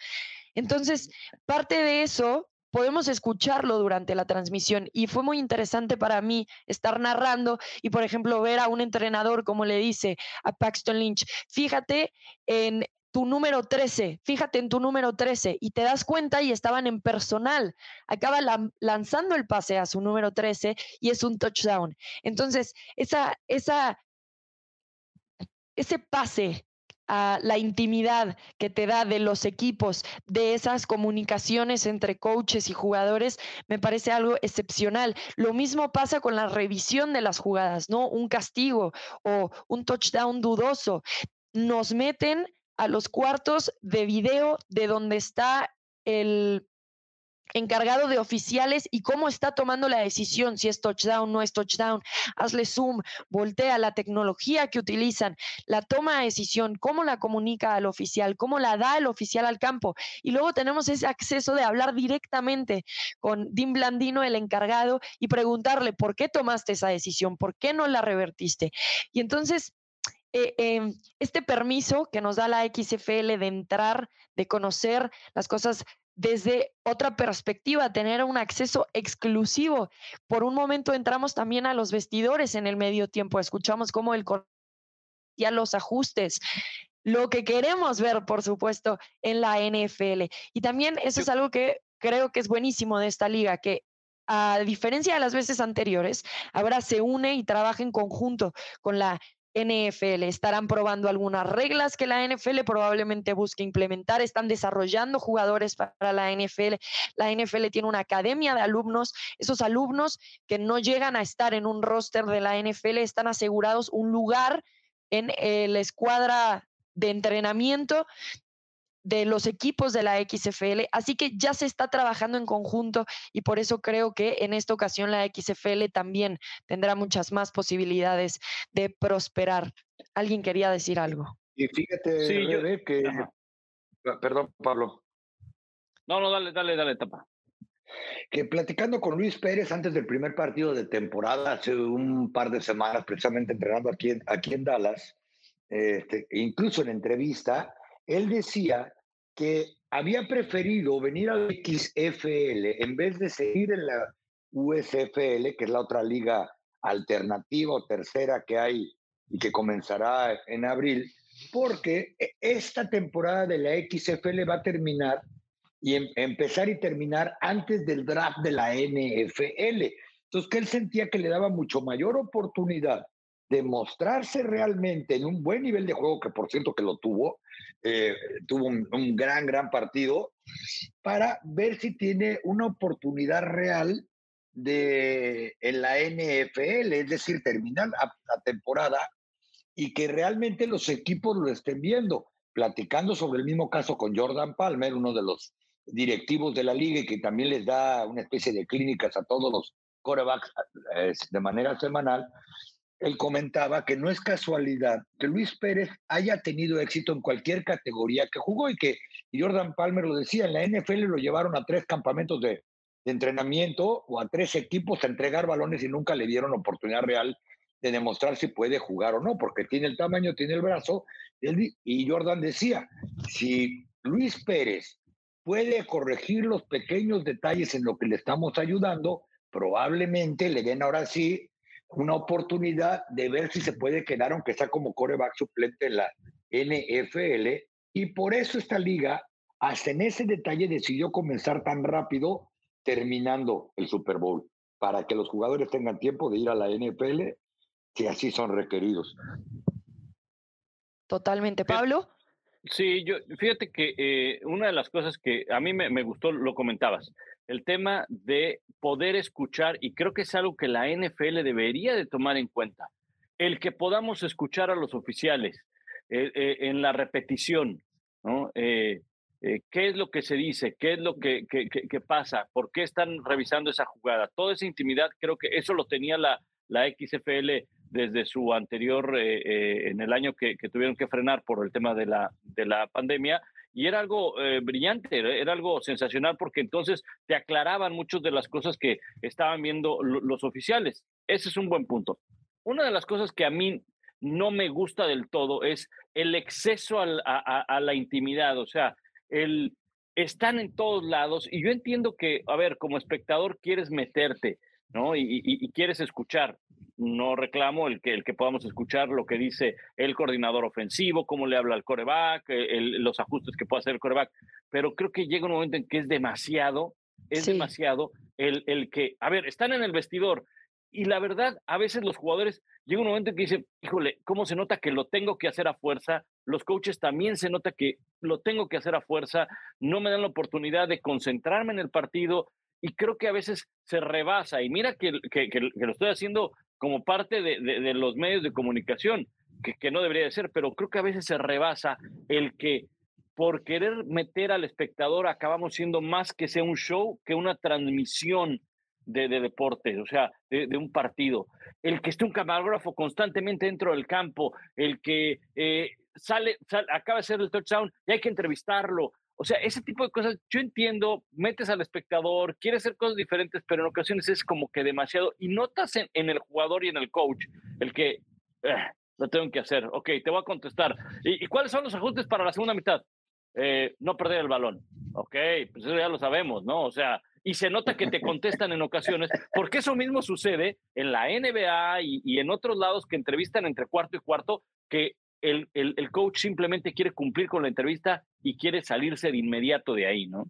Entonces, parte de eso podemos escucharlo durante la transmisión y fue muy interesante para mí estar narrando y, por ejemplo, ver a un entrenador como le dice a Paxton Lynch, fíjate en tu número 13, fíjate en tu número 13 y te das cuenta y estaban en personal. Acaba lanzando el pase a su número 13 y es un touchdown. Entonces, esa, esa, ese pase la intimidad que te da de los equipos, de esas comunicaciones entre coaches y jugadores, me parece algo excepcional. Lo mismo pasa con la revisión de las jugadas, ¿no? Un castigo o un touchdown dudoso. Nos meten a los cuartos de video de donde está el encargado de oficiales y cómo está tomando la decisión, si es touchdown, no es touchdown, hazle zoom, voltea la tecnología que utilizan, la toma de decisión, cómo la comunica al oficial, cómo la da el oficial al campo. Y luego tenemos ese acceso de hablar directamente con Dim Blandino, el encargado, y preguntarle, ¿por qué tomaste esa decisión? ¿Por qué no la revertiste? Y entonces... Eh, em, este permiso que nos da la XFL de entrar, de conocer las cosas desde otra perspectiva, tener un acceso exclusivo. Por un momento entramos también a los vestidores en el medio tiempo, escuchamos cómo el ya los ajustes, lo que queremos ver, por supuesto, en la NFL. Y también eso es algo que creo que es buenísimo de esta liga, que a diferencia de las veces anteriores, ahora se une y trabaja en conjunto con la NFL. Estarán probando algunas reglas que la NFL probablemente busque implementar. Están desarrollando jugadores para la NFL. La NFL tiene una academia de alumnos. Esos alumnos que no llegan a estar en un roster de la NFL están asegurados un lugar en eh, la escuadra de entrenamiento de los equipos de la XFL, así que ya se está trabajando en conjunto y por eso creo que en esta ocasión la XFL también tendrá muchas más posibilidades de prosperar. ¿Alguien quería decir algo? Y fíjate, sí, yo... que... Perdón, Pablo. No, no, dale, dale, dale, tapa. Que platicando con Luis Pérez antes del primer partido de temporada, hace un par de semanas, precisamente entrenando aquí en, aquí en Dallas, este, incluso en entrevista, él decía que había preferido venir al XFL en vez de seguir en la USFL, que es la otra liga alternativa o tercera que hay y que comenzará en abril, porque e, esta temporada de la XFL va a terminar y em, empezar y terminar antes del draft de la NFL. Entonces, que él sentía que le daba mucho mayor oportunidad demostrarse realmente en un buen nivel de juego, que por cierto que lo tuvo, eh, tuvo un, gran, gran partido, para ver si tiene una oportunidad real de, en la NFL, es decir, terminar la, temporada y que realmente los equipos lo estén viendo. Platicando sobre el mismo caso con Jordan Palmer, uno de los directivos de la liga y que también les da una especie de clínicas a todos los corebacks eh, de manera semanal, él comentaba que no es casualidad que Luis Pérez haya tenido éxito en cualquier categoría que jugó y que Jordan Palmer lo decía, en la NFL lo llevaron a tres campamentos de, entrenamiento o a tres equipos a entregar balones y nunca le dieron oportunidad real de demostrar si puede jugar o no, porque tiene el tamaño, tiene el brazo. Y Jordan decía, si Luis Pérez puede corregir los pequeños detalles en lo que le estamos ayudando, probablemente le den ahora sí una oportunidad de ver si se puede quedar, aunque está como coreback suplente en la NFL. Y por eso esta liga, hasta en ese detalle, decidió comenzar tan rápido terminando el Super Bowl, para que los jugadores tengan tiempo de ir a la NFL, si así son requeridos. Totalmente. Pablo. Sí, yo fíjate que eh, una de las cosas que a mí me, me, gustó, lo comentabas, el tema de poder escuchar, y creo que es algo que la NFL debería de tomar en cuenta, el que podamos escuchar a los oficiales eh, eh, en la repetición, ¿no? ¿Qué es lo que se dice? ¿Qué es lo que, que, pasa? ¿Por qué están revisando esa jugada? Toda esa intimidad, creo que eso lo tenía la, la XFL desde su anterior, eh, eh, en el año que, tuvieron que frenar por el tema de la, de la pandemia, y era algo eh, brillante, era algo sensacional porque entonces te aclaraban muchas de las cosas que estaban viendo los oficiales. Ese es un buen punto. Una de las cosas que a mí no me gusta del todo es el exceso a, la intimidad, o sea, el, están en todos lados y yo entiendo que, a ver, como espectador quieres meterte, ¿no? y quieres escuchar, no reclamo el que, el que podamos escuchar lo que dice el coordinador ofensivo, cómo le habla al coreback, eh, los ajustes que puede hacer el coreback, pero creo que llega un momento en que es demasiado, es demasiado el, el que, a ver, están en el vestidor y la verdad, a veces los jugadores llega un momento en que dicen, híjole, ¿cómo se nota que lo tengo que hacer a fuerza? Los coaches también se nota que lo tengo que hacer a fuerza, no me dan la oportunidad de concentrarme en el partido, y creo que a veces se rebasa. Y mira que, que, que, lo estoy haciendo como parte de, los medios de comunicación, que, no debería de ser, pero creo que a veces se rebasa el que por querer meter al espectador acabamos siendo más que sea un show que una transmisión de, de deportes, o sea, de, de, un partido. El que esté un camarógrafo constantemente dentro del campo, el que eh, sale, sale, acaba de ser el touchdown y hay que entrevistarlo, o sea, ese tipo de cosas, yo entiendo, metes al espectador, quieres hacer cosas diferentes, pero en ocasiones es como que demasiado. Y notas en, el jugador y en el coach el que eh, lo tengo que hacer. Ok, te voy a contestar. ¿Y, cuáles son los ajustes para la segunda mitad? Eh, no perder el balón. Ok, pues eso ya lo sabemos, ¿no? O sea, y se nota que te contestan en ocasiones, porque eso mismo sucede en la NBA y, y en otros lados que entrevistan entre cuarto y cuarto, que el, el, coach simplemente quiere cumplir con la entrevista y quiere salirse de inmediato de ahí, ¿no?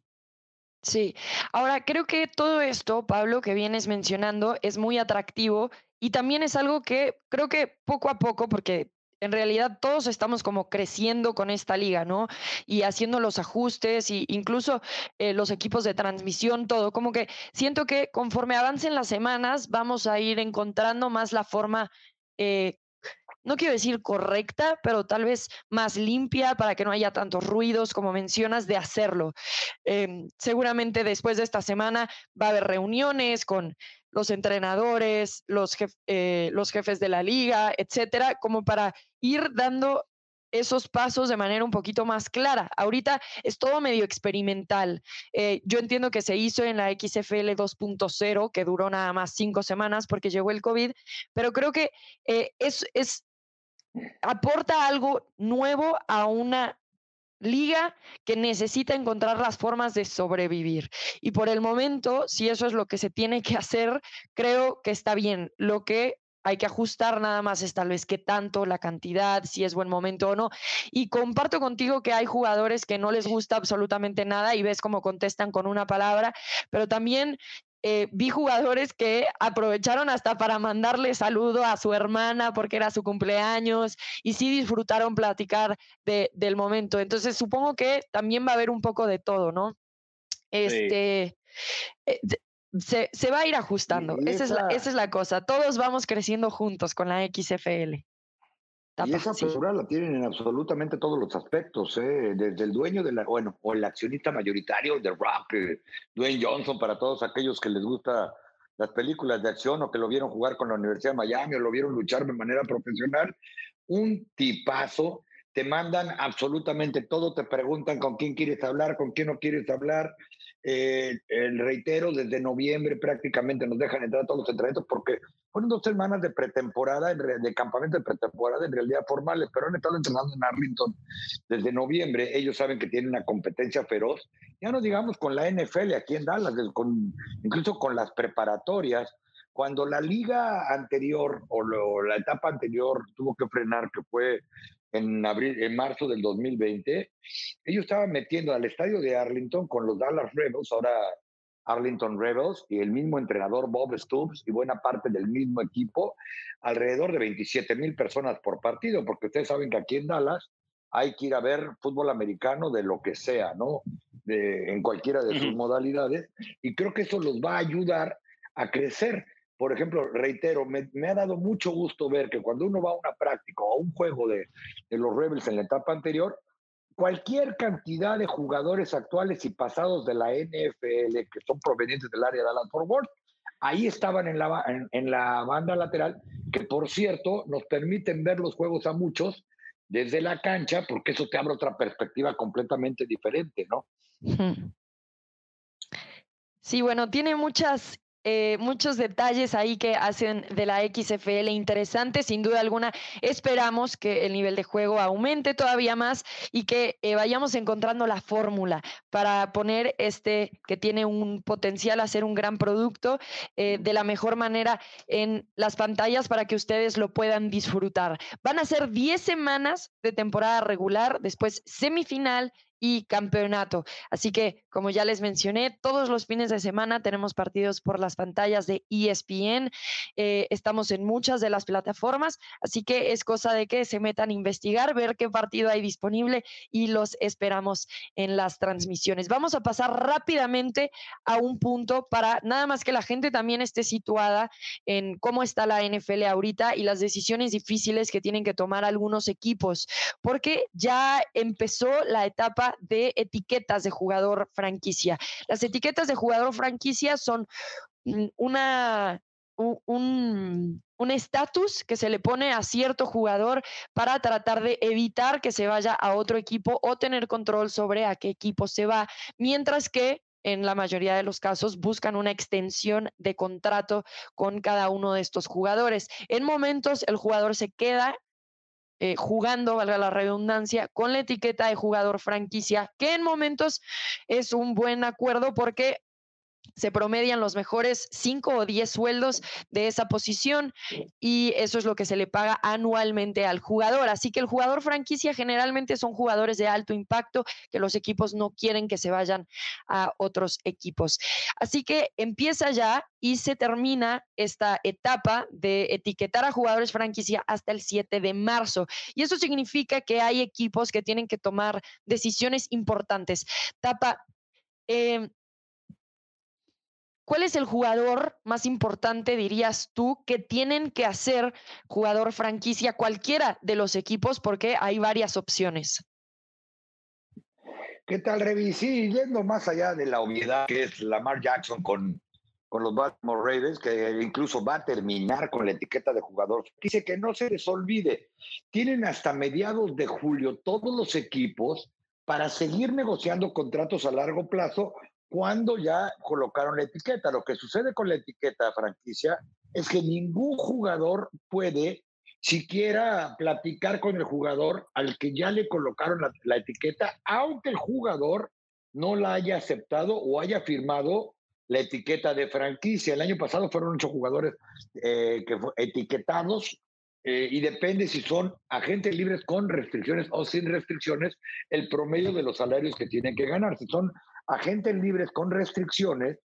Sí, ahora creo que todo esto, Pablo, que vienes mencionando, es muy atractivo y también es algo que creo que poco a poco, porque en realidad todos estamos como creciendo con esta liga, ¿no? Y haciendo los ajustes y incluso eh, los equipos de transmisión, todo, como que siento que conforme avancen las semanas vamos a ir encontrando más la forma eh, no quiero decir correcta, pero tal vez más limpia para que no haya tantos ruidos como mencionas de hacerlo. Em, seguramente después de esta semana va a haber reuniones con los entrenadores, los, eh, los jefes de la liga, etcétera, como para ir dando esos pasos de manera un poquito más clara. Ahorita es todo medio experimental. Eh, yo entiendo que se hizo en la XFL 2.0, que duró nada más cinco semanas porque llegó el COVID, pero creo que eh, es aporta algo nuevo a una liga que necesita encontrar las formas de sobrevivir. Y por el momento, si eso es lo que se tiene que hacer, creo que está bien. Lo que hay que ajustar nada más es tal vez qué tanto, la cantidad, si es buen momento o no. Y comparto contigo que hay jugadores que no les gusta absolutamente nada y ves cómo contestan con una palabra, pero también eh, vi jugadores que aprovecharon hasta para mandarle saludo a su hermana porque era su cumpleaños y sí disfrutaron platicar de, del momento. Entonces supongo que también va a haber un poco de todo, ¿no? Este, eh, se, se, va a ir ajustando. Esa es, la, esa es la cosa. Todos vamos creciendo juntos con la XFL. Y esa apertura la tienen en absolutamente todos los aspectos, ¿eh? desde el dueño de la, bueno, o el accionista mayoritario de Rock, eh, Dwayne Johnson, para todos aquellos que les gusta las películas de acción o que lo vieron jugar con la Universidad de Miami o lo vieron luchar de manera profesional, un tipazo, te mandan absolutamente todo, te preguntan con quién quieres hablar, con quién no quieres hablar, eh, el reitero, desde noviembre prácticamente nos dejan entrar a todos los entrenamientos porque fueron dos semanas de pretemporada, de campamento de pretemporada, en realidad formales, pero han estado entrenando en Arlington desde noviembre. Ellos saben que tienen una competencia feroz. Ya no digamos con la NFL aquí en Dallas, con, incluso con las preparatorias. Cuando la liga anterior o la etapa anterior tuvo que frenar, que fue en, abril, en marzo del 2020, ellos estaban metiendo al estadio de Arlington con los Dallas Rebels, ahora Arlington Rebels, y el mismo entrenador Bob Stoops y buena parte del mismo equipo, alrededor de 27 mil personas por partido, porque ustedes saben que aquí en Dallas hay que ir a ver fútbol americano de lo que sea, ¿no? De, en cualquiera de sus modalidades. Y creo que eso los va a ayudar a crecer. Por ejemplo, reitero, me, ha dado mucho gusto ver que cuando uno va a una práctica o a un juego de, de los Rebels en la etapa anterior, cualquier cantidad de jugadores actuales y pasados de la NFL que son provenientes del área de Dallas Fort ahí estaban en la, en, la banda lateral, que por cierto nos permiten ver los juegos a muchos desde la cancha, porque eso te abre otra perspectiva completamente diferente, ¿no? Sí, bueno, tiene muchas eh, muchos detalles ahí que hacen de la XFL interesante. Sin duda alguna, esperamos que el nivel de juego aumente todavía más y que eh, vayamos encontrando la fórmula para poner este que tiene un potencial a ser un gran producto eh, de la mejor manera en las pantallas para que ustedes lo puedan disfrutar. Van a ser 10 semanas de temporada regular, después semifinal y campeonato. Así que, como ya les mencioné, todos los fines de semana tenemos partidos por las pantallas de ESPN. Eh, estamos en muchas de las plataformas, así que es cosa de que se metan a investigar, ver qué partido hay disponible y los esperamos en las transmisiones. Vamos a pasar rápidamente a un punto para nada más que la gente también esté situada en cómo está la NFL ahorita y las decisiones difíciles que tienen que tomar algunos equipos, porque ya empezó la etapa de etiquetas de jugador franquicia. Las etiquetas de jugador franquicia son una, un estatus que se le pone a cierto jugador para tratar de evitar que se vaya a otro equipo o tener control sobre a qué equipo se va, mientras que en la mayoría de los casos buscan una extensión de contrato con cada uno de estos jugadores. En momentos el jugador se queda eh, jugando, valga la redundancia, con la etiqueta de jugador franquicia, que en momentos es un buen acuerdo porque se promedian los mejores 5 o 10 sueldos de esa posición y eso es lo que se le paga anualmente al jugador. Así que el jugador franquicia generalmente son jugadores de alto impacto que los equipos no quieren que se vayan a otros equipos. Así que empieza ya y se termina esta etapa de etiquetar a jugadores franquicia hasta el 7 de marzo. Y eso significa que hay equipos que tienen que tomar decisiones importantes. Tapa, eh, ¿Cuál es el jugador más importante, dirías tú, que tienen que hacer jugador franquicia cualquiera de los equipos? Porque hay varias opciones. ¿Qué tal, Revi? Yendo más allá de la obviedad que es Lamar Jackson con, con los Baltimore Ravens, que incluso va a terminar con la etiqueta de jugador. Dice que no se les olvide, tienen hasta mediados de julio todos los equipos para seguir negociando contratos a largo plazo cuando ya colocaron la etiqueta. Lo que sucede con la etiqueta franquicia es que ningún jugador puede siquiera platicar con el jugador al que ya le colocaron la, etiqueta, aunque el jugador no la haya aceptado o haya firmado la etiqueta de franquicia. El año pasado fueron ocho jugadores eh, que etiquetados eh, y depende si son agentes libres con restricciones o sin restricciones, el promedio de los salarios que tienen que ganar. Si son agentes libres con restricciones,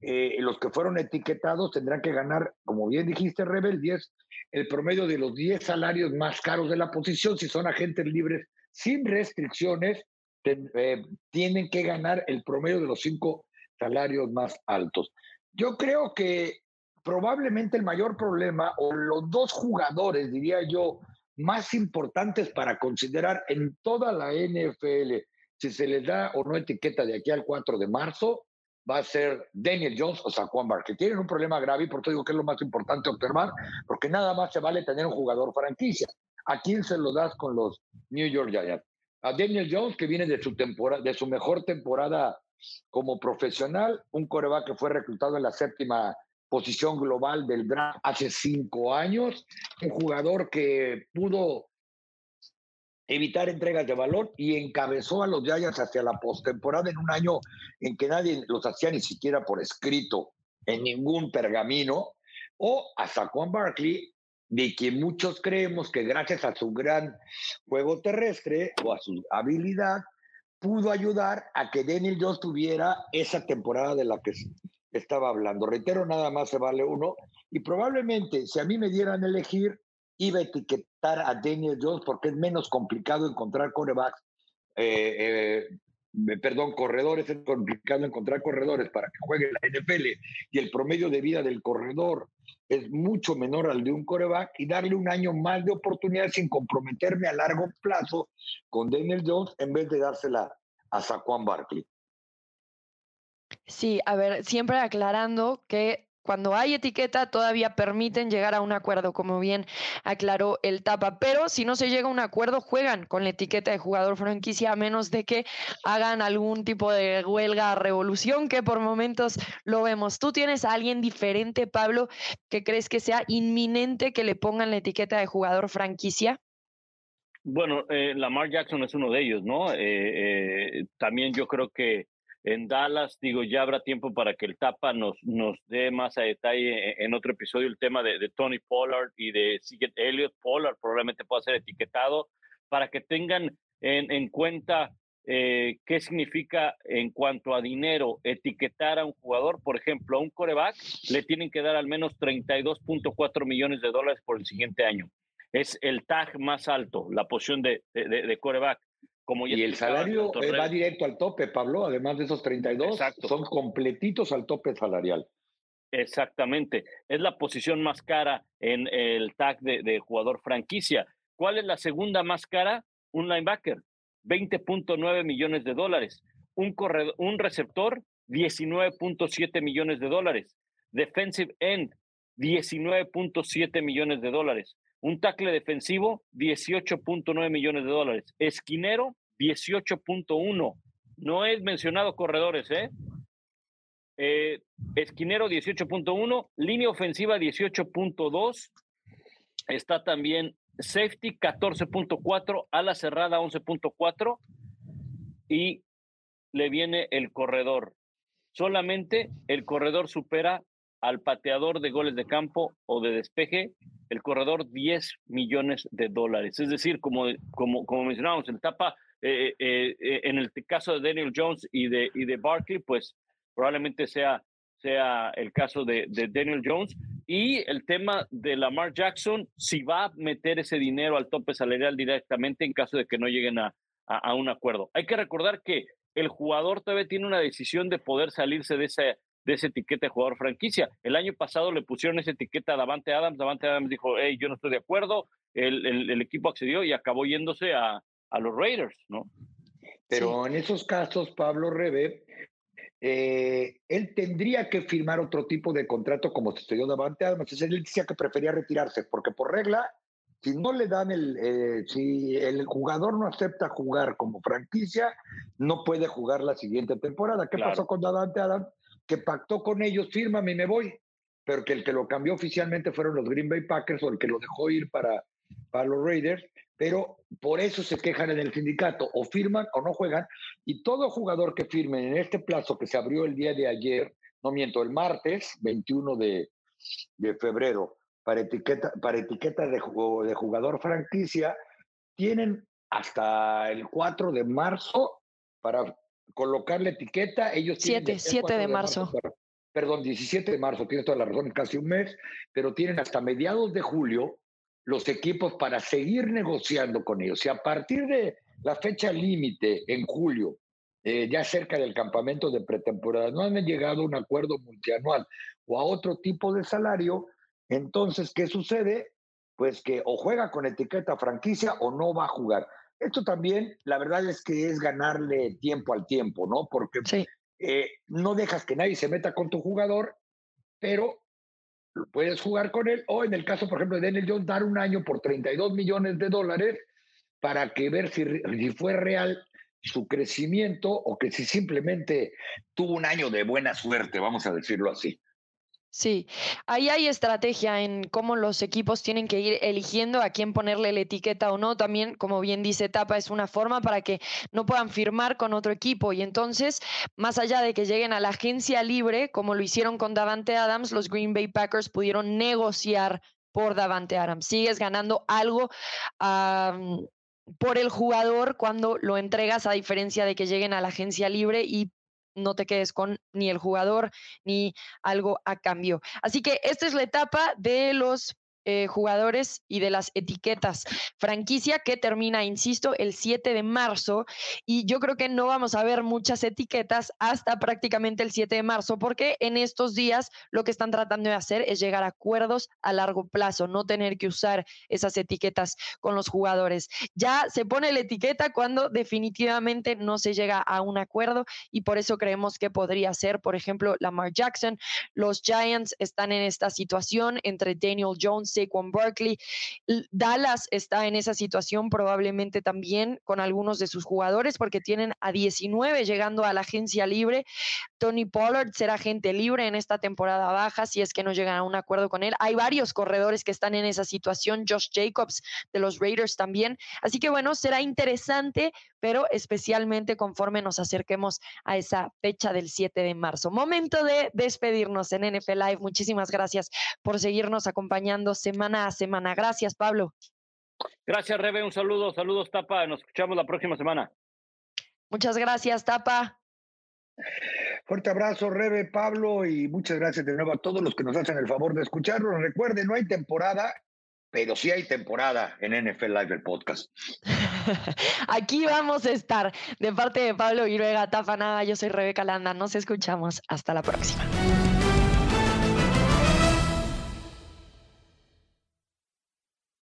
eh, los que fueron etiquetados tendrán que ganar, como bien dijiste, Rebel, 10, el promedio de los 10 salarios más caros de la posición. Si son agentes libres sin restricciones, eh, tienen que ganar el promedio de los 5 salarios más altos. Yo creo que probablemente el mayor problema, o los dos jugadores, diría yo, más importantes para considerar en toda la NFL si se les da o no etiqueta de aquí al 4 de marzo, va a ser Daniel Jones o Saquon Barkley. Tienen un problema grave y por eso digo que es lo más importante observar, porque nada más se vale tener un jugador franquicia. ¿A quién se lo das con los New York Giants? A Daniel Jones, que viene de su, temporada, de su mejor temporada como profesional, un coreback que fue reclutado en la séptima posición global del draft hace cinco años, un jugador que pudo evitar entregas de valor y encabezó a los Giants hacia la postemporada en un año en que nadie los hacía ni siquiera por escrito en ningún pergamino, o a Saquon Barkley, de quien muchos creemos que gracias a su gran juego terrestre o a su habilidad, pudo ayudar a que Daniel Jones tuviera esa temporada de la que estaba hablando. Reitero, nada más se vale uno. Y probablemente, si a mí me dieran elegir, iba a etiquetar a Daniel Jones porque es menos complicado encontrar corebacks, eh, eh, perdón, corredores, es complicado encontrar corredores para que juegue la NFL y el promedio de vida del corredor es mucho menor al de un coreback y darle un año más de oportunidad sin comprometerme a largo plazo con Daniel Jones en vez de dársela a Saquon Barkley. Sí, a ver, siempre aclarando que cuando hay etiqueta todavía permiten llegar a un acuerdo, como bien aclaró el Tapa, pero si no se llega a un acuerdo, juegan con la etiqueta de jugador franquicia a menos de que hagan algún tipo de huelga, revolución, que por momentos lo vemos. ¿Tú tienes a alguien diferente, Pablo, que crees que sea inminente que le pongan la etiqueta de jugador franquicia? Bueno, eh, Lamar Jackson es uno de ellos, ¿no? Eh, eh, también yo creo que en Dallas, digo, ya habrá tiempo para que el Tapa nos, nos dé más a detalle en otro episodio el tema de, Tony Pollard y de Sigurd. Pollard probablemente pueda ser etiquetado para que tengan en, en cuenta eh, qué significa en cuanto a dinero etiquetar a un jugador. Por ejemplo, a un coreback le tienen que dar al menos 32.4 millones de dólares por el siguiente año. Es el tag más alto, la posición de, de, de coreback y el salario eh, va directo al tope, Pablo, además de esos 32, son completitos al tope salarial. Exactamente, es la posición más cara en el tag de, jugador franquicia. ¿Cuál es la segunda más cara? Un linebacker, 20.9 millones de dólares. Un, corredor, un receptor, 19.7 millones de dólares. Defensive end, 19.7 millones de dólares. Un tackle defensivo, 18.9 millones de dólares. Esquinero, 18.1. No he mencionado corredores, ¿eh? eh esquinero 18.1, línea ofensiva 18.2, está también safety 14.4, ala cerrada 11.4 y le viene el corredor. Solamente el corredor supera al pateador de goles de campo o de despeje el corredor 10 millones de dólares. Es decir, como, como, como mencionábamos, eh, eh, eh, en el caso de Daniel Jones y de, y de Barkley, pues probablemente sea, sea el caso de, Daniel Jones. Y el tema de Lamar Jackson, si va a meter ese dinero al tope salarial directamente en caso de que no lleguen a, a, un acuerdo. Hay que recordar que el jugador todavía tiene una decisión de poder salirse de ese de esa etiqueta de jugador franquicia. El año pasado le pusieron esa etiqueta a Davante Adams, Davante Adams dijo, hey, yo no estoy de acuerdo, el, el, equipo accedió y acabó yéndose a, a los Raiders, ¿no? Pero en esos casos, Pablo Rebe, eh, él tendría que firmar otro tipo de contrato como sucedió Davante Adams. Él decía que prefería retirarse, porque por regla, si no le dan el, eh, si el jugador no acepta jugar como franquicia, no puede jugar la siguiente temporada. ¿Qué pasó con Davante Adams? Que pactó con ellos, fírmame y me voy, pero que el que lo cambió oficialmente fueron los Green Bay Packers o el que lo dejó ir para, para los Raiders, pero por eso se quejan en el sindicato, o firman o no juegan, y todo jugador que firme en este plazo que se abrió el día de ayer, no miento, el martes 21 de, de febrero, para etiqueta, para etiqueta de, de jugador franquicia, tienen hasta el 4 de marzo para colocar la etiqueta. Ellos 7, 7 de, marzo. perdón, 17 de marzo, tienes toda la razón, casi un mes, pero tienen hasta mediados de julio los equipos para seguir negociando con ellos. Y a partir de la fecha límite en julio, eh, ya cerca del campamento de pretemporada, no han llegado a un acuerdo multianual o a otro tipo de salario, entonces, ¿qué sucede? Pues que o juega con etiqueta franquicia o no va a jugar. Esto también, la verdad es que es ganarle tiempo al tiempo, ¿no? Porque eh, no dejas que nadie se meta con tu jugador, pero puedes jugar con él. O en el caso, por ejemplo, de Daniel Jones, dar un año por 32 millones de dólares para que ver si, si fue real su crecimiento o que si simplemente tuvo un año de buena suerte, vamos a decirlo así. Sí, ahí hay estrategia en cómo los equipos tienen que ir eligiendo a quién ponerle la etiqueta o no. También, como bien dice Tapa, es una forma para que no puedan firmar con otro equipo. Y entonces, más allá de que lleguen a la agencia libre, como lo hicieron con Davante Adams, los Green Bay Packers pudieron negociar por Davante Adams. Sigues ganando algo por el jugador cuando lo entregas, a diferencia de que lleguen a la agencia libre y no te quedes con ni el jugador ni algo a cambio. Así que esta es la etapa de los eh, jugadores y de las etiquetas. Franquicia que termina, insisto, el 7 de marzo y yo creo que no vamos a ver muchas etiquetas hasta prácticamente el 7 de marzo porque en estos días lo que están tratando de hacer es llegar a acuerdos a largo plazo, no tener que usar esas etiquetas con los jugadores. Ya se pone la etiqueta cuando definitivamente no se llega a un acuerdo y por eso creemos que podría ser, por ejemplo, Lamar Jackson. Los Giants están en esta situación entre Daniel Jones, Saquon Barkley. Dallas está en esa situación probablemente también con algunos de sus jugadores porque tienen a 19 llegando a la agencia libre. Tony Pollard será agente libre en esta temporada baja si es que no llegan a un acuerdo con él. Hay varios corredores que están en esa situación. Josh Jacobs de los Raiders también. Así que bueno, será interesante, pero especialmente conforme nos acerquemos a esa fecha del 7 de marzo. Momento de despedirnos en NFL Live. Muchísimas gracias por seguirnos acompañando semana a semana. Gracias, Pablo. Gracias, Rebe. Un saludo, saludos, Tapa. Nos escuchamos la próxima semana. Muchas gracias, Tapa. Fuerte abrazo, Rebe, Pablo, y muchas gracias de nuevo a todos los que nos hacen el favor de escucharnos. Recuerden, no hay temporada, pero sí hay temporada en NFL Live, el podcast. [laughs] Aquí vamos a estar. De parte de Pablo Viruega, Tafa Nada, yo soy Rebeca Landa. Nos escuchamos. Hasta la próxima.